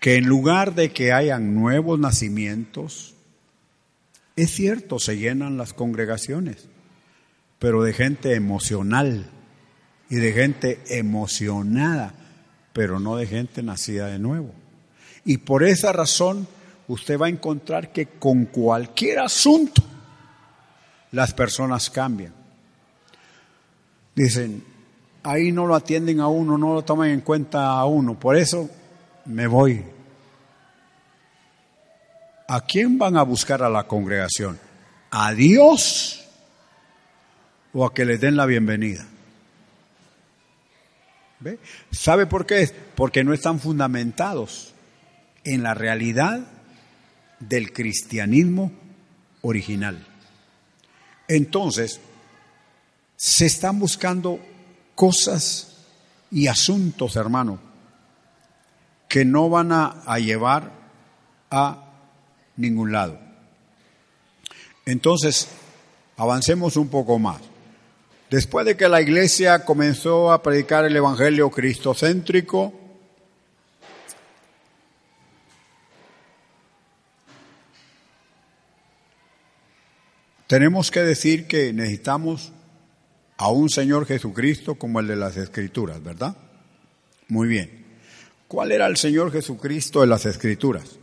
que en lugar de que hayan nuevos nacimientos, es cierto, se llenan las congregaciones, pero de gente emocional y de gente emocionada, pero no de gente nacida de nuevo. Y por esa razón usted va a encontrar que con cualquier asunto las personas cambian. Dicen, ahí no lo atienden a uno, no lo toman en cuenta a uno, por eso me voy. ¿A quién van a buscar a la congregación? ¿A Dios o a que les den la bienvenida? ¿Ve? ¿Sabe por qué? Porque no están fundamentados en la realidad del cristianismo original. Entonces, se están buscando cosas y asuntos, hermano, que no van a, llevar a ningún lado. Entonces, avancemos un poco más. Después de que la iglesia comenzó a predicar el Evangelio cristocéntrico, Tenemos que decir que necesitamos a un Señor Jesucristo como el de las Escrituras, ¿verdad? Muy bien. ¿Cuál era el Señor Jesucristo de las Escrituras?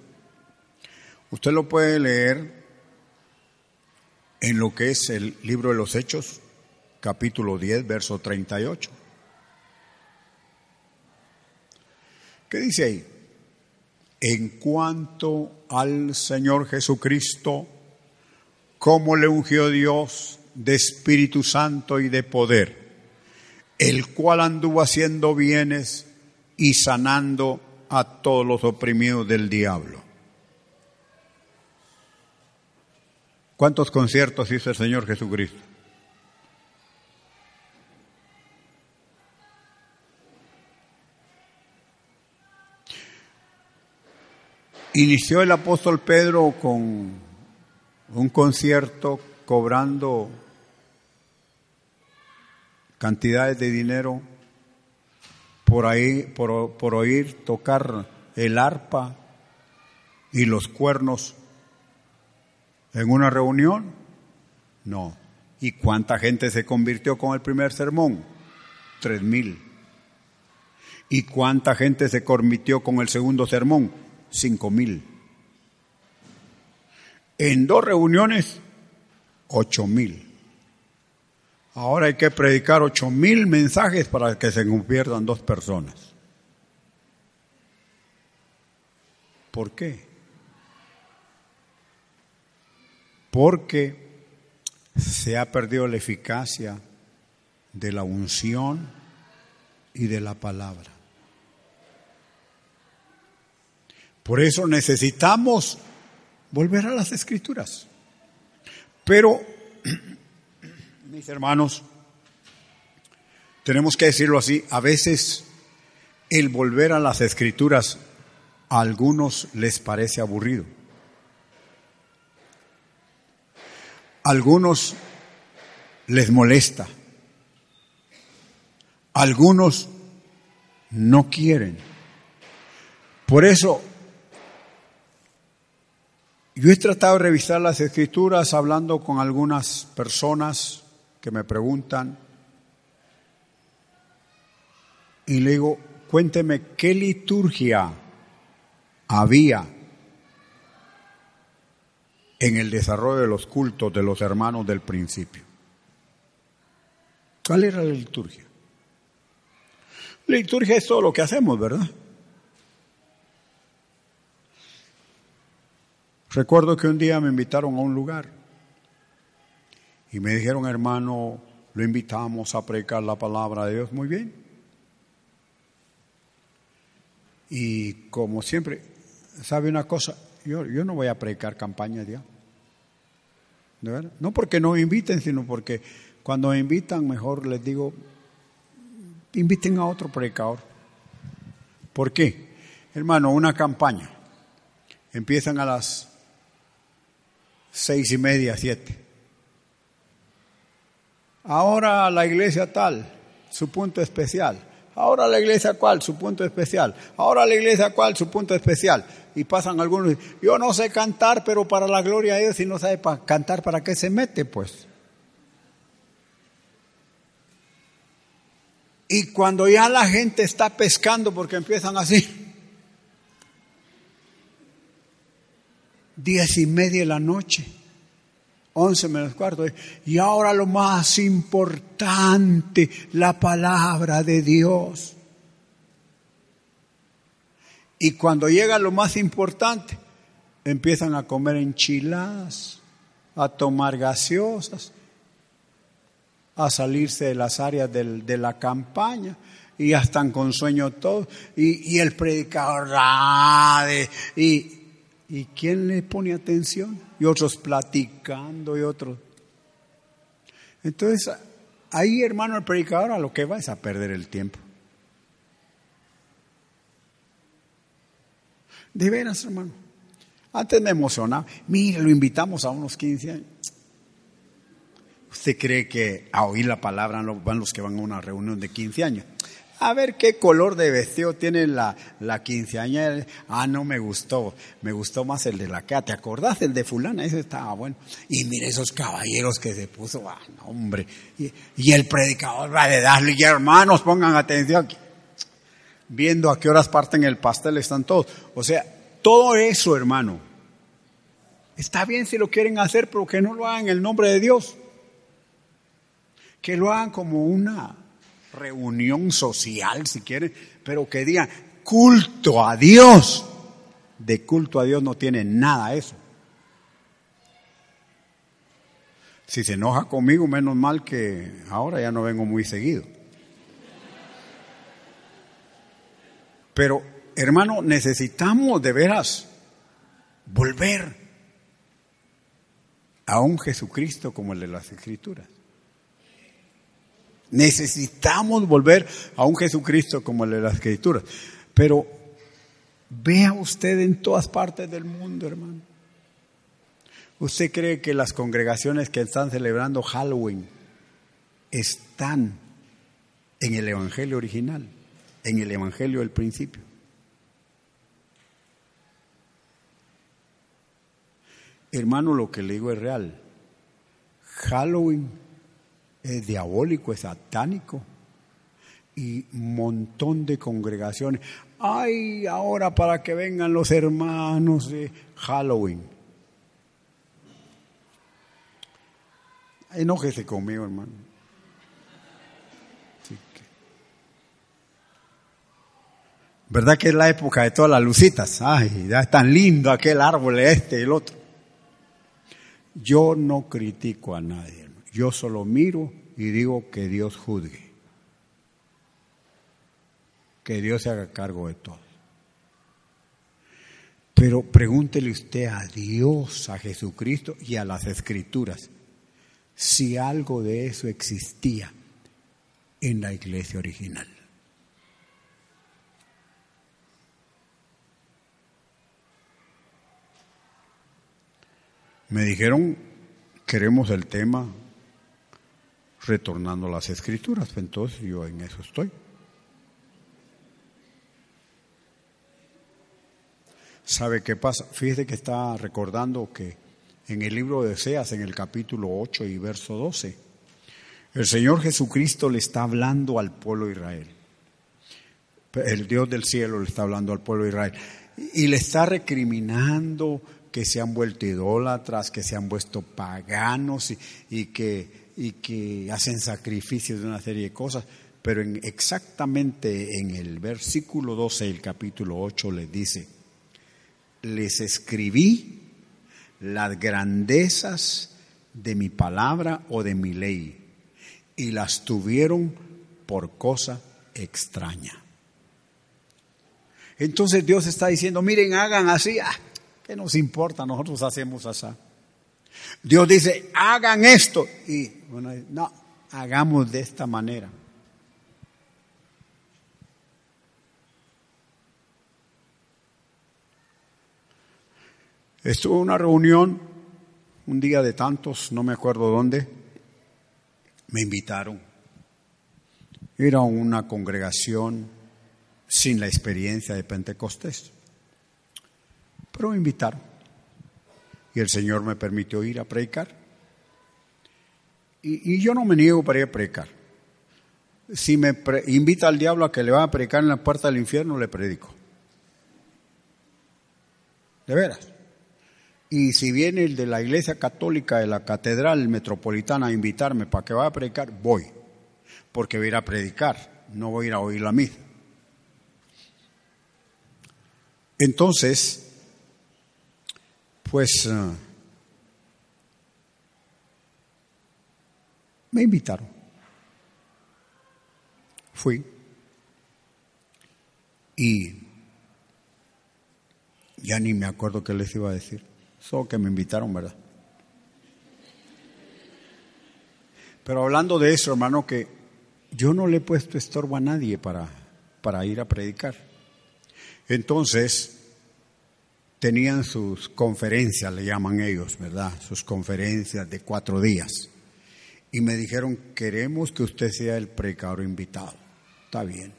Usted lo puede leer en lo que es el libro de los Hechos, capítulo 10, verso 38. ¿Qué dice ahí? En cuanto al Señor Jesucristo, cómo le ungió Dios de Espíritu Santo y de poder, el cual anduvo haciendo bienes y sanando a todos los oprimidos del diablo. ¿Cuántos conciertos hizo el Señor Jesucristo? Inició el apóstol Pedro con un concierto cobrando cantidades de dinero por ahí, por, oír tocar el arpa y los cuernos en una reunión? No. ¿Y cuánta gente se convirtió con el primer sermón? Tres mil. ¿Y cuánta gente se convirtió con el segundo sermón? Cinco mil. En dos reuniones, ocho mil. Ahora hay que predicar ocho mil mensajes para que se conviertan dos personas. ¿Por qué? Porque se ha perdido la eficacia de la unción y de la palabra. Por eso necesitamos volver a las escrituras. Pero, mis hermanos, tenemos que decirlo así, a veces el volver a las escrituras a algunos les parece aburrido. Algunos les molesta. Algunos no quieren. Por eso, yo he tratado de revisar las escrituras hablando con algunas personas que me preguntan y le digo, cuénteme qué liturgia había en el desarrollo de los cultos de los hermanos del principio. ¿Cuál era la liturgia? La liturgia es todo lo que hacemos, ¿verdad? Recuerdo que un día me invitaron a un lugar y me dijeron, hermano, lo invitamos a predicar la palabra de Dios. Muy bien. Y como siempre, ¿sabe una cosa? Yo, yo no voy a predicar campaña de Dios. ¿De verdad? No porque no inviten, sino porque cuando me invitan, mejor les digo, inviten a otro predicador. ¿Por qué? Hermano, una campaña. Empiezan a las seis y media, siete. Ahora la iglesia tal, su punto especial. Ahora la iglesia cual, su punto especial. Ahora la iglesia cual, su punto especial. Y pasan algunos, yo no sé cantar, pero para la gloria de Dios, si no sabe cantar, ¿para qué se mete? Pues Y cuando ya la gente está pescando, porque empiezan así, diez y media de la noche, once menos cuarto, y ahora lo más importante, la palabra de Dios. Y cuando llega lo más importante, empiezan a comer enchiladas, a tomar gaseosas, a salirse de las áreas de la campaña. Y ya están con sueño todos. Y, el predicador y, y quién le pone atención y otros platicando y otros. Entonces ahí hermano el predicador a lo que va es a perder el tiempo. De veras hermano. Antes me emocionaba. Mire lo invitamos a unos 15 años. ¿Usted cree que a oír la palabra van los que van a una reunión de 15 años? A ver qué color de vestido tiene la, la quinceañera. Ah, no me gustó. Me gustó más el de la que. ¿Te acordás? El de fulana, ese estaba bueno. Y mire esos caballeros que se puso. Ah, no, hombre. Y, el predicador va de darle, y hermanos, pongan atención. Viendo a qué horas parten el pastel están todos. O sea, todo eso, hermano. Está bien si lo quieren hacer, pero que no lo hagan en el nombre de Dios que lo hagan como una reunión social, si quieren, pero que digan culto a Dios. De culto a Dios no tiene nada eso. Si se enoja conmigo, menos mal que ahora ya no vengo muy seguido. Pero, hermano, necesitamos de veras volver a un Jesucristo como el de las Escrituras. Necesitamos volver a un Jesucristo como el de las Escrituras. Pero vea usted en todas partes del mundo, hermano. ¿Usted cree que las congregaciones que están celebrando Halloween están en el Evangelio original, en el Evangelio del principio? Hermano, lo que le digo es real. Halloween es diabólico, es satánico. Y montón de congregaciones. Ay, ahora para que vengan los hermanos de Halloween. Enójese conmigo, hermano. ¿Verdad que es la época de todas las lucitas? Ay, ya es tan lindo aquel árbol, este y el otro. Yo no critico a nadie, yo solo miro y digo que Dios juzgue. Que Dios se haga cargo de todo. Pero pregúntele usted a Dios, a Jesucristo y a las escrituras si algo de eso existía en la iglesia original. Me dijeron, queremos el tema retornando las escrituras, entonces yo en eso estoy. ¿Sabe qué pasa? Fíjese que está recordando que en el libro de Oseas, en el capítulo 8 y verso 12, el Señor Jesucristo le está hablando al pueblo de Israel. El Dios del cielo le está hablando al pueblo de Israel. Y le está recriminando que se han vuelto idólatras, que se han vuelto paganos y, que, y que hacen sacrificios de una serie de cosas. Pero en, exactamente en el versículo 12 del capítulo 8 le dice, les escribí las grandezas de mi palabra o de mi ley y las tuvieron por cosa extraña. Entonces Dios está diciendo, miren, hagan así, ah, ¿qué nos importa? Nosotros hacemos así. Dios dice, hagan esto y bueno, no, hagamos de esta manera. Estuvo una reunión, un día de tantos, no me acuerdo dónde, me invitaron. Era una congregación sin la experiencia de Pentecostés, pero me invitaron. Y el Señor me permitió ir a predicar. Y, yo no me niego para ir a predicar. Si me invita al diablo a que le va a predicar en la puerta del infierno, le predico. De veras. Y si viene el de la iglesia católica de la catedral metropolitana a invitarme para que vaya a predicar, voy. Porque voy a ir a predicar, no voy a ir a oír la misma. Entonces, pues eh, me invitaron. Fui. Y ya ni me acuerdo qué les iba a decir. Solo que me invitaron, ¿verdad? Pero hablando de eso, hermano, que yo no le he puesto estorbo a nadie para, para ir a predicar. Entonces, tenían sus conferencias, le llaman ellos, ¿verdad? Sus conferencias de cuatro días. Y me dijeron, queremos que usted sea el predicador invitado. Está bien.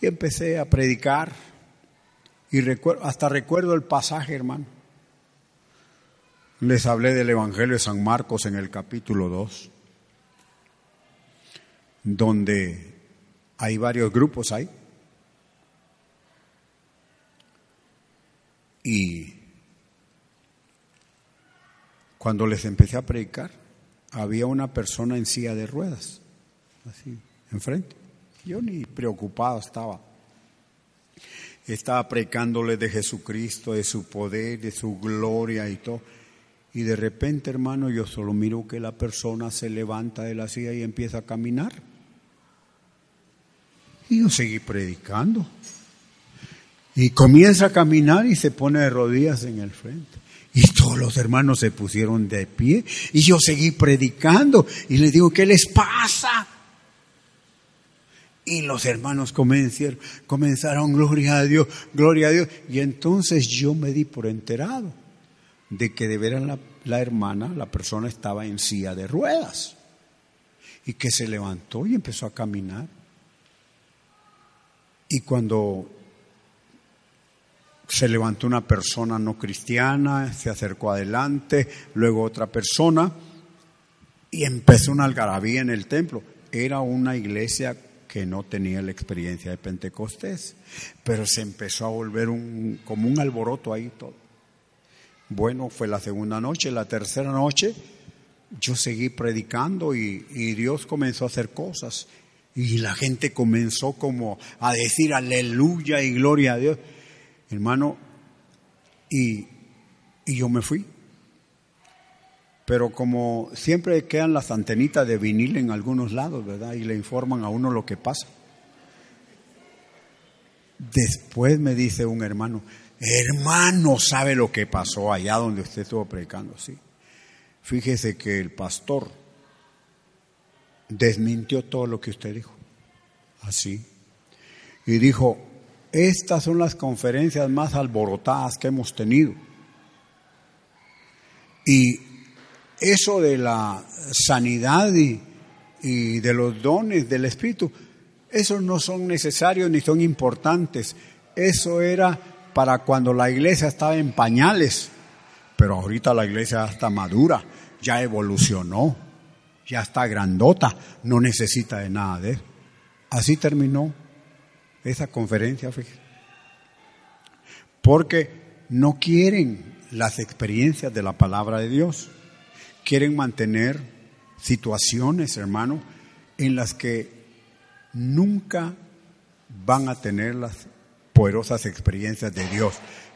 Y empecé a predicar. Y recuerdo, hasta recuerdo el pasaje, hermano. Les hablé del Evangelio de San Marcos en el capítulo 2, donde hay varios grupos ahí. Y cuando les empecé a predicar, había una persona en silla de ruedas, así, enfrente. Yo ni preocupado estaba. Estaba predicándole de Jesucristo, de su poder, de su gloria y todo. Y de repente, hermano, yo solo miro que la persona se levanta de la silla y empieza a caminar. Y yo seguí predicando. Y comienza a caminar y se pone de rodillas en el frente. Y todos los hermanos se pusieron de pie. Y yo seguí predicando. Y le digo, ¿qué les pasa? Y los hermanos comenzaron, comenzaron, gloria a Dios, gloria a Dios. Y entonces yo me di por enterado de que de veras la, la hermana, la persona estaba en silla de ruedas y que se levantó y empezó a caminar. Y cuando se levantó una persona no cristiana, se acercó adelante, luego otra persona, y empezó una algarabía en el templo. Era una iglesia que no tenía la experiencia de Pentecostés, pero se empezó a volver como un alboroto ahí todo. Bueno, fue la segunda noche, la tercera noche, yo seguí predicando y Dios comenzó a hacer cosas. Y la gente comenzó como a decir aleluya y gloria a Dios. Hermano, y, y yo me fui. Pero como siempre quedan las antenitas de vinil en algunos lados, ¿verdad? Y le informan a uno lo que pasa. Después me dice un hermano, hermano, ¿sabe lo que pasó allá donde usted estuvo predicando? Sí. Fíjese que el pastor desmintió todo lo que usted dijo. Así. Y dijo, estas son las conferencias más alborotadas que hemos tenido. Y eso de la sanidad y, de los dones del Espíritu, esos no son necesarios ni son importantes. Eso era para cuando la iglesia estaba en pañales, pero ahorita la iglesia está madura, ya evolucionó, ya está grandota, no necesita de nada de eso. Así terminó esa conferencia. Porque no quieren las experiencias de la palabra de Dios. Quieren mantener situaciones, hermano, en las que nunca van a tener las poderosas experiencias de Dios.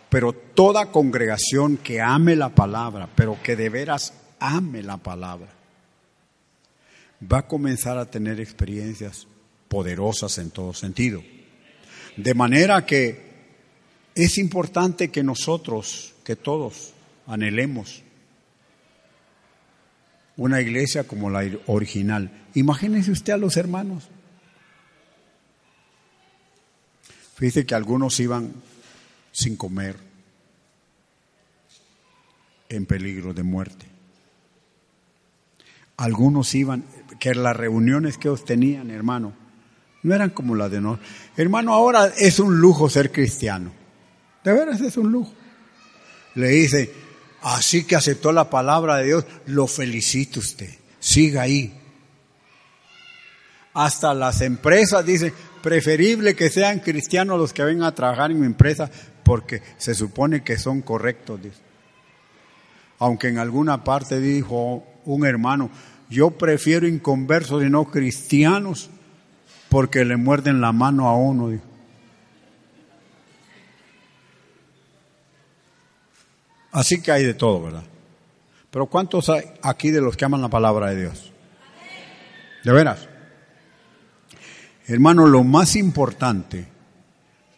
Pero toda congregación que ame la palabra, pero que de veras ame la palabra, va a comenzar a tener experiencias poderosas en todo sentido. De manera que es importante que nosotros, que todos, anhelemos una iglesia como la original. Imagínense usted a los hermanos. Fíjese que algunos iban sin comer, en peligro de muerte. Algunos iban, que las reuniones que ellos tenían, hermano, no eran como las de nosotros. Hermano, ahora es un lujo ser cristiano. De veras es un lujo. Le dice, así que aceptó la palabra de Dios, lo felicito usted. Siga ahí. Hasta las empresas dicen, preferible que sean cristianos los que vengan a trabajar en mi empresa porque se supone que son correctos. Aunque en alguna parte dijo un hermano, yo prefiero inconversos y no cristianos porque le muerden la mano a uno. Así que hay de todo, ¿verdad? Pero ¿cuántos hay aquí de los que aman la palabra de Dios? ¿De veras? Hermano, lo más importante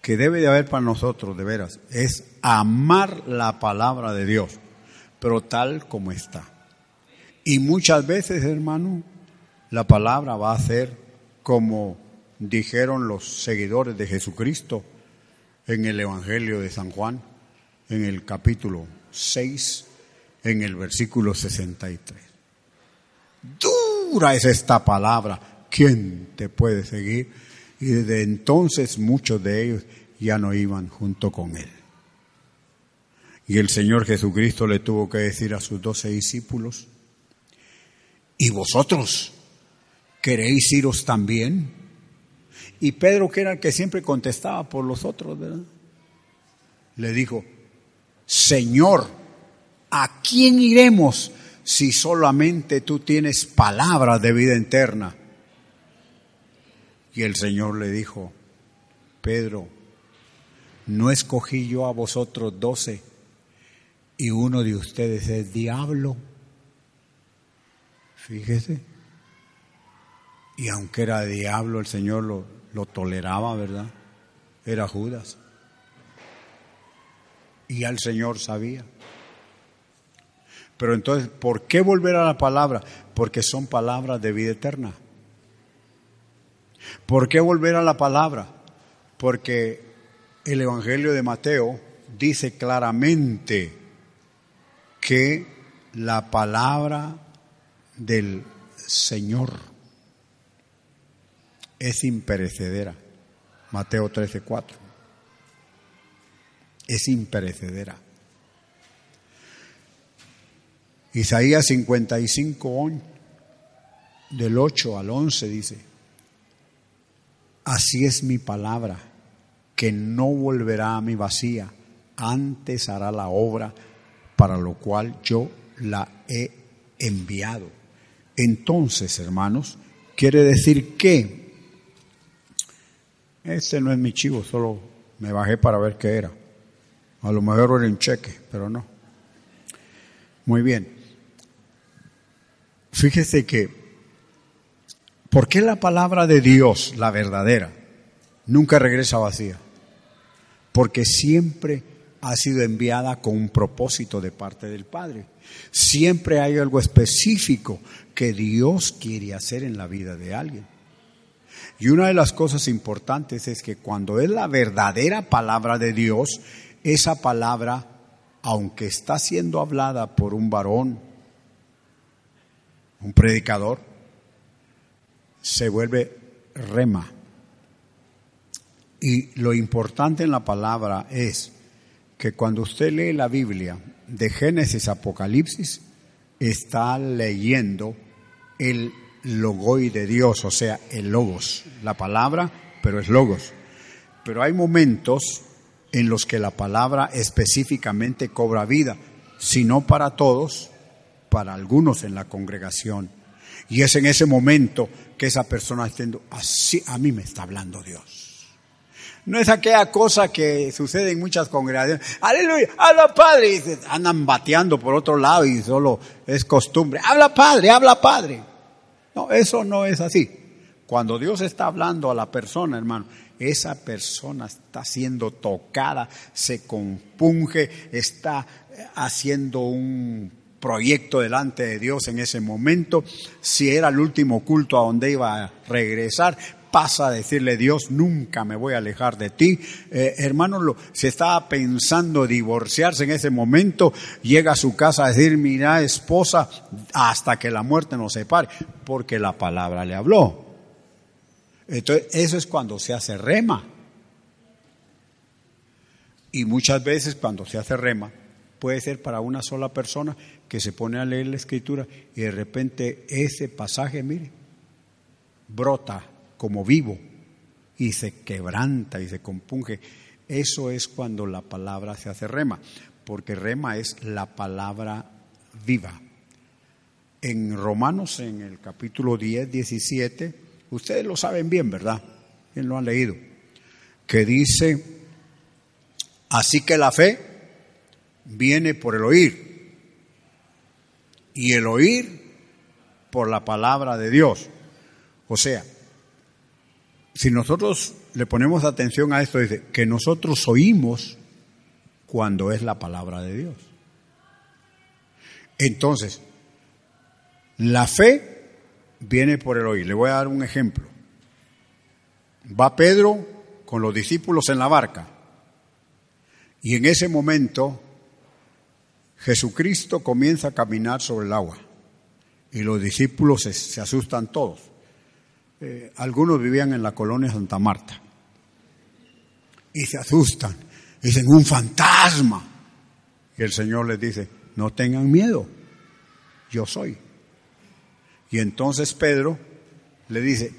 que debe de haber para nosotros, de veras, es amar la palabra de Dios, pero tal como está. Y muchas veces, hermano, la palabra va a ser como dijeron los seguidores de Jesucristo en el Evangelio de San Juan, en el capítulo 6, en el versículo 63. Dura es esta palabra, ¿quién te puede seguir? Y desde entonces muchos de ellos ya no iban junto con él. Y el Señor Jesucristo le tuvo que decir a sus doce discípulos, ¿y vosotros queréis iros también? Y Pedro, que era el que siempre contestaba por los otros, ¿verdad? Le dijo, Señor, ¿a quién iremos si solamente tú tienes palabras de vida eterna? Y el Señor le dijo, Pedro, ¿no escogí yo a vosotros doce y uno de ustedes es diablo? Fíjese. Y aunque era diablo, el Señor lo, lo toleraba, ¿verdad? Era Judas. Y al Señor sabía. Pero entonces, ¿por qué volver a la palabra? Porque son palabras de vida eterna. ¿Por qué volver a la palabra? Porque el Evangelio de Mateo dice claramente que la palabra del Señor es imperecedera. Mateo 13, 4. Es imperecedera. Isaías 55, del 8 al 11 dice, Así es mi palabra, que no volverá a mi vacía, antes hará la obra para lo cual yo la he enviado. Entonces, hermanos, quiere decir que este no es mi chivo, solo me bajé para ver qué era. A lo mejor era un cheque, pero no. Muy bien. Fíjese que, ¿por qué la palabra de Dios, la verdadera, nunca regresa vacía? Porque siempre ha sido enviada con un propósito de parte del Padre. Siempre hay algo específico que Dios quiere hacer en la vida de alguien. Y una de las cosas importantes es que cuando es la verdadera palabra de Dios, esa palabra, aunque está siendo hablada por un varón, un predicador, se vuelve rema. Y lo importante en la palabra es que cuando usted lee la Biblia de Génesis a Apocalipsis, está leyendo el logoi de Dios, o sea, el logos, la palabra, pero es logos. Pero hay momentos en los que la palabra específicamente cobra vida, si no para todos, para algunos en la congregación. Y es en ese momento que esa persona está diciendo, así a mí me está hablando Dios. No es aquella cosa que sucede en muchas congregaciones. Aleluya, habla Padre. Y andan bateando por otro lado y solo es costumbre. Habla Padre, habla Padre. No, eso no es así. Cuando Dios está hablando a la persona, hermano, esa persona está siendo tocada, se compunge, está haciendo un proyecto delante de Dios en ese momento. Si era el último culto a donde iba a regresar, pasa a decirle Dios, nunca me voy a alejar de ti. Eh, hermano, lo, si estaba pensando divorciarse en ese momento, llega a su casa a decir, mira esposa, hasta que la muerte nos separe, porque la palabra le habló. Entonces, eso es cuando se hace rema. Y muchas veces cuando se hace rema, puede ser para una sola persona que se pone a leer la escritura y de repente ese pasaje, mire, brota como vivo y se quebranta y se compunge. Eso es cuando la palabra se hace rema, porque rema es la palabra viva. En Romanos, en el capítulo 10, 17, ustedes lo saben bien, ¿verdad? ¿Quién lo han leído? Que dice, así que la fe viene por el oír y el oír por la palabra de Dios. O sea, si nosotros le ponemos atención a esto, dice que nosotros oímos cuando es la palabra de Dios. Entonces, la fe viene por el oír. Le voy a dar un ejemplo. Va Pedro con los discípulos en la barca y en ese momento Jesucristo comienza a caminar sobre el agua y los discípulos se, se asustan todos. Eh, algunos vivían en la colonia Santa Marta y se asustan. Dicen, un fantasma. Y el Señor les dice, no tengan miedo, yo soy. Y entonces Pedro le dice,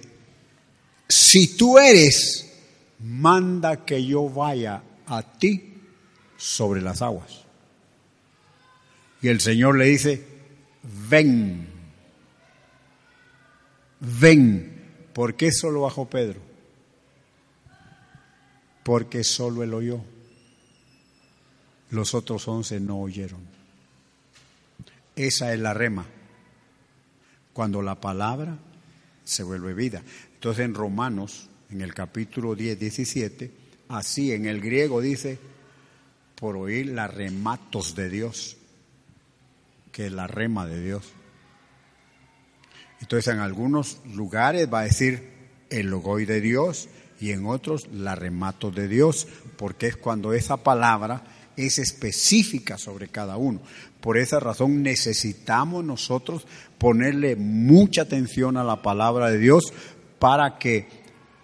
si tú eres, manda que yo vaya a ti sobre las aguas. Y el Señor le dice, ven, ven. ¿Por qué solo bajó Pedro? Porque solo él oyó. Los otros once no oyeron. Esa es la rema. Cuando la palabra se vuelve vida. Entonces en Romanos, en el capítulo 10, 17, así en el griego dice, por oír la rematos de Dios, que es la rema de Dios. Entonces en algunos lugares va a decir el logoy de Dios y en otros la remato de Dios, porque es cuando esa palabra es específica sobre cada uno. Por esa razón necesitamos nosotros ponerle mucha atención a la palabra de Dios para que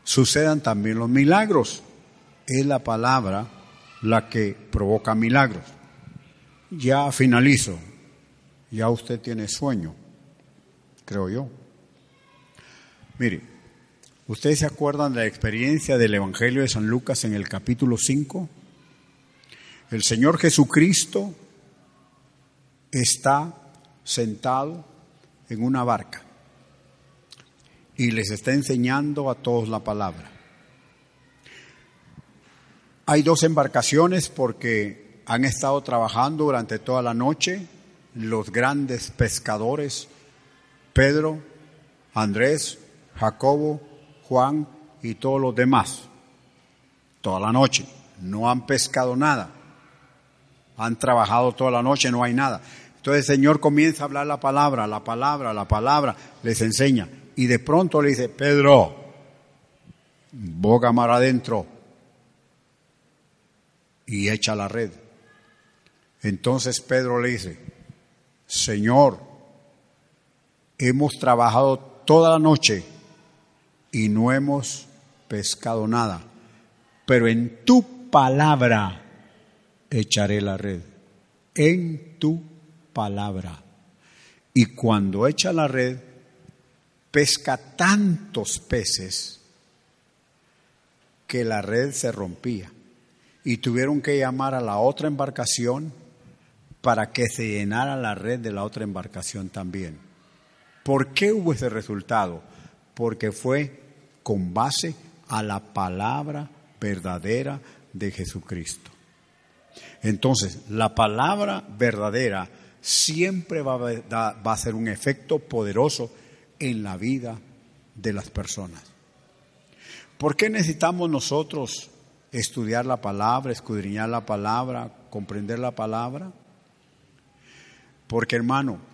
sucedan también los milagros. Es la palabra la que provoca milagros. Ya finalizo. Ya usted tiene sueño creo yo. Mire, ¿ustedes se acuerdan de la experiencia del Evangelio de San Lucas en el capítulo 5? El Señor Jesucristo está sentado en una barca y les está enseñando a todos la palabra. Hay dos embarcaciones porque han estado trabajando durante toda la noche los grandes pescadores, Pedro, Andrés, Jacobo, Juan y todos los demás. Toda la noche. No han pescado nada. Han trabajado toda la noche, no hay nada. Entonces el Señor comienza a hablar la palabra, la palabra, la palabra, les enseña. Y de pronto le dice, Pedro, boga mar adentro y echa la red. Entonces Pedro le dice, Señor, hemos trabajado toda la noche y no hemos pescado nada, pero en tu palabra echaré la red. En tu palabra. Y cuando echa la red, pesca tantos peces que la red se rompía. Y tuvieron que llamar a la otra embarcación para que se llenara la red de la otra embarcación también. ¿Por qué hubo ese resultado? Porque fue con base a la palabra verdadera de Jesucristo. Entonces, la palabra verdadera siempre va a, ser un efecto poderoso en la vida de las personas. ¿Por qué necesitamos nosotros estudiar la palabra, escudriñar la palabra, comprender la palabra? Porque hermano,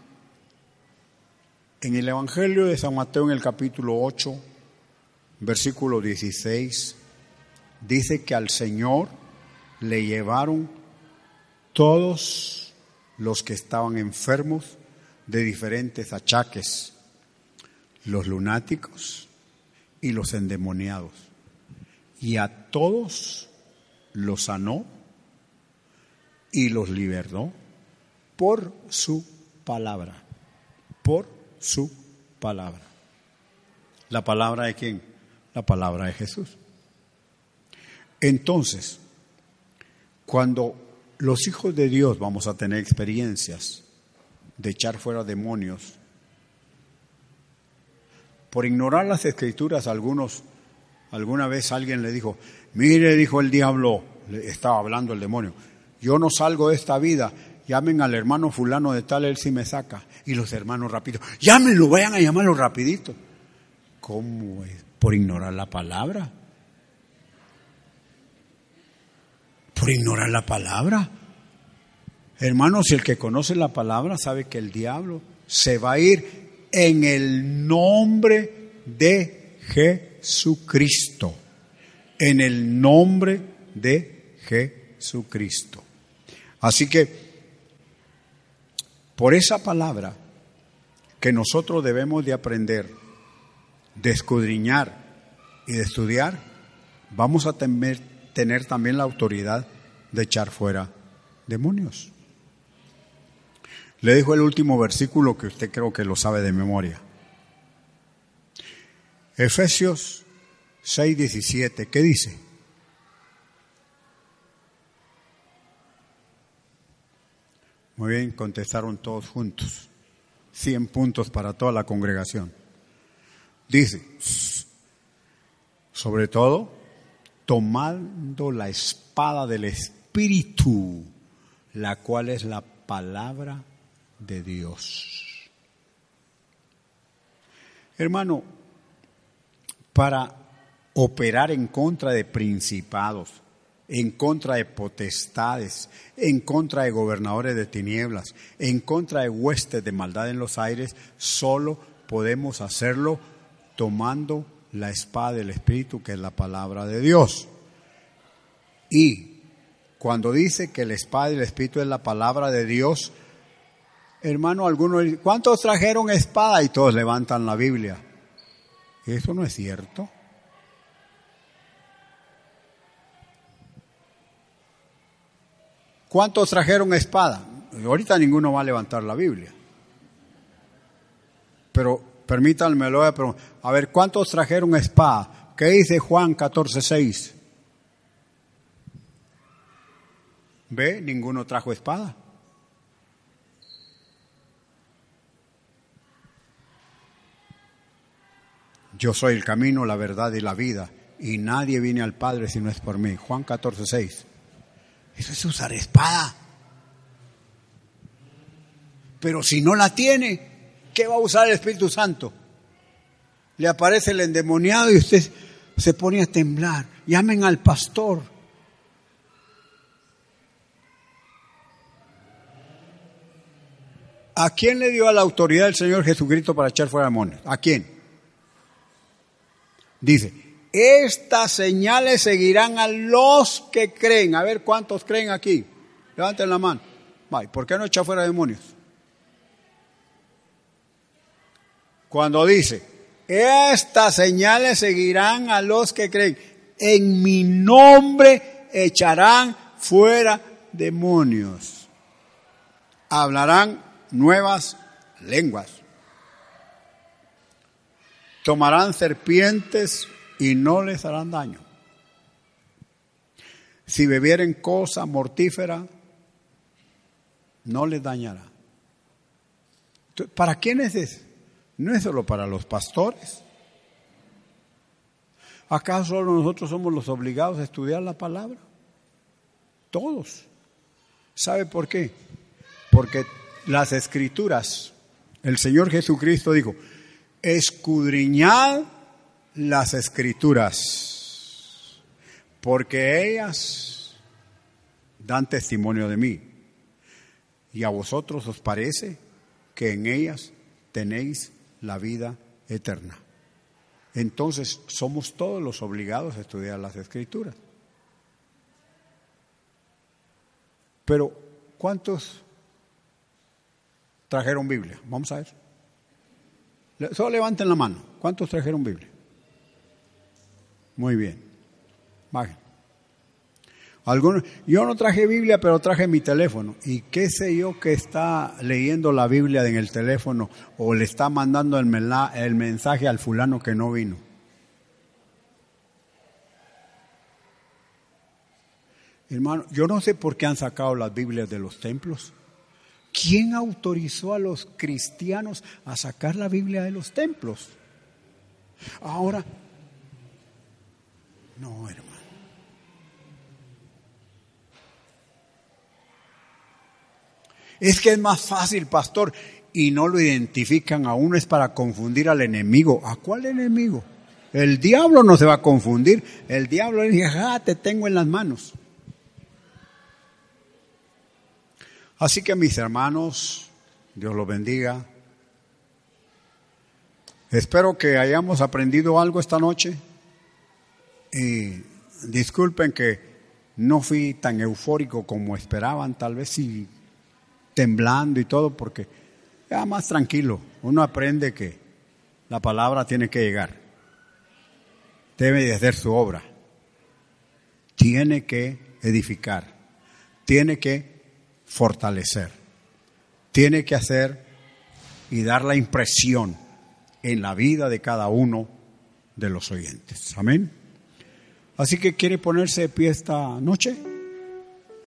en el Evangelio de San Mateo en el capítulo 8, versículo 16, dice que al Señor le llevaron todos los que estaban enfermos de diferentes achaques, los lunáticos y los endemoniados. Y a todos los sanó y los liberó por su palabra, por su palabra. ¿La palabra de quién? La palabra de Jesús. Entonces, cuando los hijos de Dios vamos a tener experiencias de echar fuera demonios, por ignorar las escrituras, algunos, alguna vez alguien le dijo, mire, dijo el diablo, le estaba hablando el demonio, yo no salgo de esta vida llamen al hermano fulano de tal, él sí me saca. Y los hermanos rápido, llámenlo, vayan a llamarlo rapidito. ¿Cómo es? Por ignorar la palabra. Por ignorar la palabra. Hermanos, el que conoce la palabra sabe que el diablo se va a ir en el nombre de Jesucristo. En el nombre de Jesucristo. Así que por esa palabra que nosotros debemos de aprender, de escudriñar y de estudiar, vamos a tener, también la autoridad de echar fuera demonios. Le dijo el último versículo que usted creo que lo sabe de memoria. Efesios 6:17, ¿qué dice? Muy bien, contestaron todos juntos. 100 puntos para toda la congregación. Dice, sobre todo, tomando la espada del Espíritu, la cual es la palabra de Dios. Hermano, para operar en contra de principados, en contra de potestades, en contra de gobernadores de tinieblas, en contra de huestes de maldad en los aires, solo podemos hacerlo tomando la espada del Espíritu, que es la palabra de Dios. Y cuando dice que la espada del Espíritu es la palabra de Dios, hermano, algunos ¿cuántos trajeron espada? Y todos levantan la Biblia. Eso no es cierto. ¿Cuántos trajeron espada? Ahorita ninguno va a levantar la Biblia. Pero permítanmelo, a ver, ¿cuántos trajeron espada? ¿Qué dice Juan 14:6? ¿Ve? Ninguno trajo espada. Yo soy el camino, la verdad y la vida, y nadie viene al Padre si no es por mí. Juan 14, 6. Eso es usar espada. Pero si no la tiene, ¿qué va a usar el Espíritu Santo? Le aparece el endemoniado y usted se pone a temblar. Llamen al pastor. ¿A quién le dio la autoridad el Señor Jesucristo para echar fuera demonios? ¿A quién? Dice, estas señales seguirán a los que creen. A ver cuántos creen aquí. Levanten la mano. ¿Por qué no echa fuera demonios? Cuando dice, estas señales seguirán a los que creen. En mi nombre echarán fuera demonios. Hablarán nuevas lenguas. Tomarán serpientes y no les harán daño. Si bebieren cosa mortífera, no les dañará. ¿Para quiénes es? No es solo para los pastores. ¿Acaso solo nosotros somos los obligados a estudiar la palabra? Todos. ¿Sabe por qué? Porque las escrituras, el Señor Jesucristo dijo, escudriñad las escrituras, porque ellas dan testimonio de mí. Y a vosotros os parece que en ellas tenéis la vida eterna. Entonces somos todos los obligados a estudiar las escrituras. Pero, ¿cuántos trajeron Biblia? Vamos a ver. Solo levanten la mano. ¿Cuántos trajeron Biblia? Muy bien. Bajen. Algunos, yo no traje Biblia, pero traje mi teléfono. ¿Y qué sé yo que está leyendo la Biblia en el teléfono o le está mandando el, el mensaje al fulano que no vino? Hermano, yo no sé por qué han sacado las Biblias de los templos. ¿Quién autorizó a los cristianos a sacar la Biblia de los templos? Ahora, no, hermano. Es que es más fácil, pastor, y no lo identifican a uno, es para confundir al enemigo. ¿A cuál enemigo? El diablo no se va a confundir. El diablo dice, ah, te tengo en las manos. Así que mis hermanos, Dios los bendiga. Espero que hayamos aprendido algo esta noche. Disculpen que no fui tan eufórico como esperaban, tal vez sí temblando y todo, porque ya más tranquilo. Uno aprende que la palabra tiene que llegar. Debe de hacer su obra. Tiene que edificar. Tiene que fortalecer. Tiene que hacer y dar la impresión en la vida de cada uno de los oyentes. Amén. Así que quiere ponerse de pie esta noche.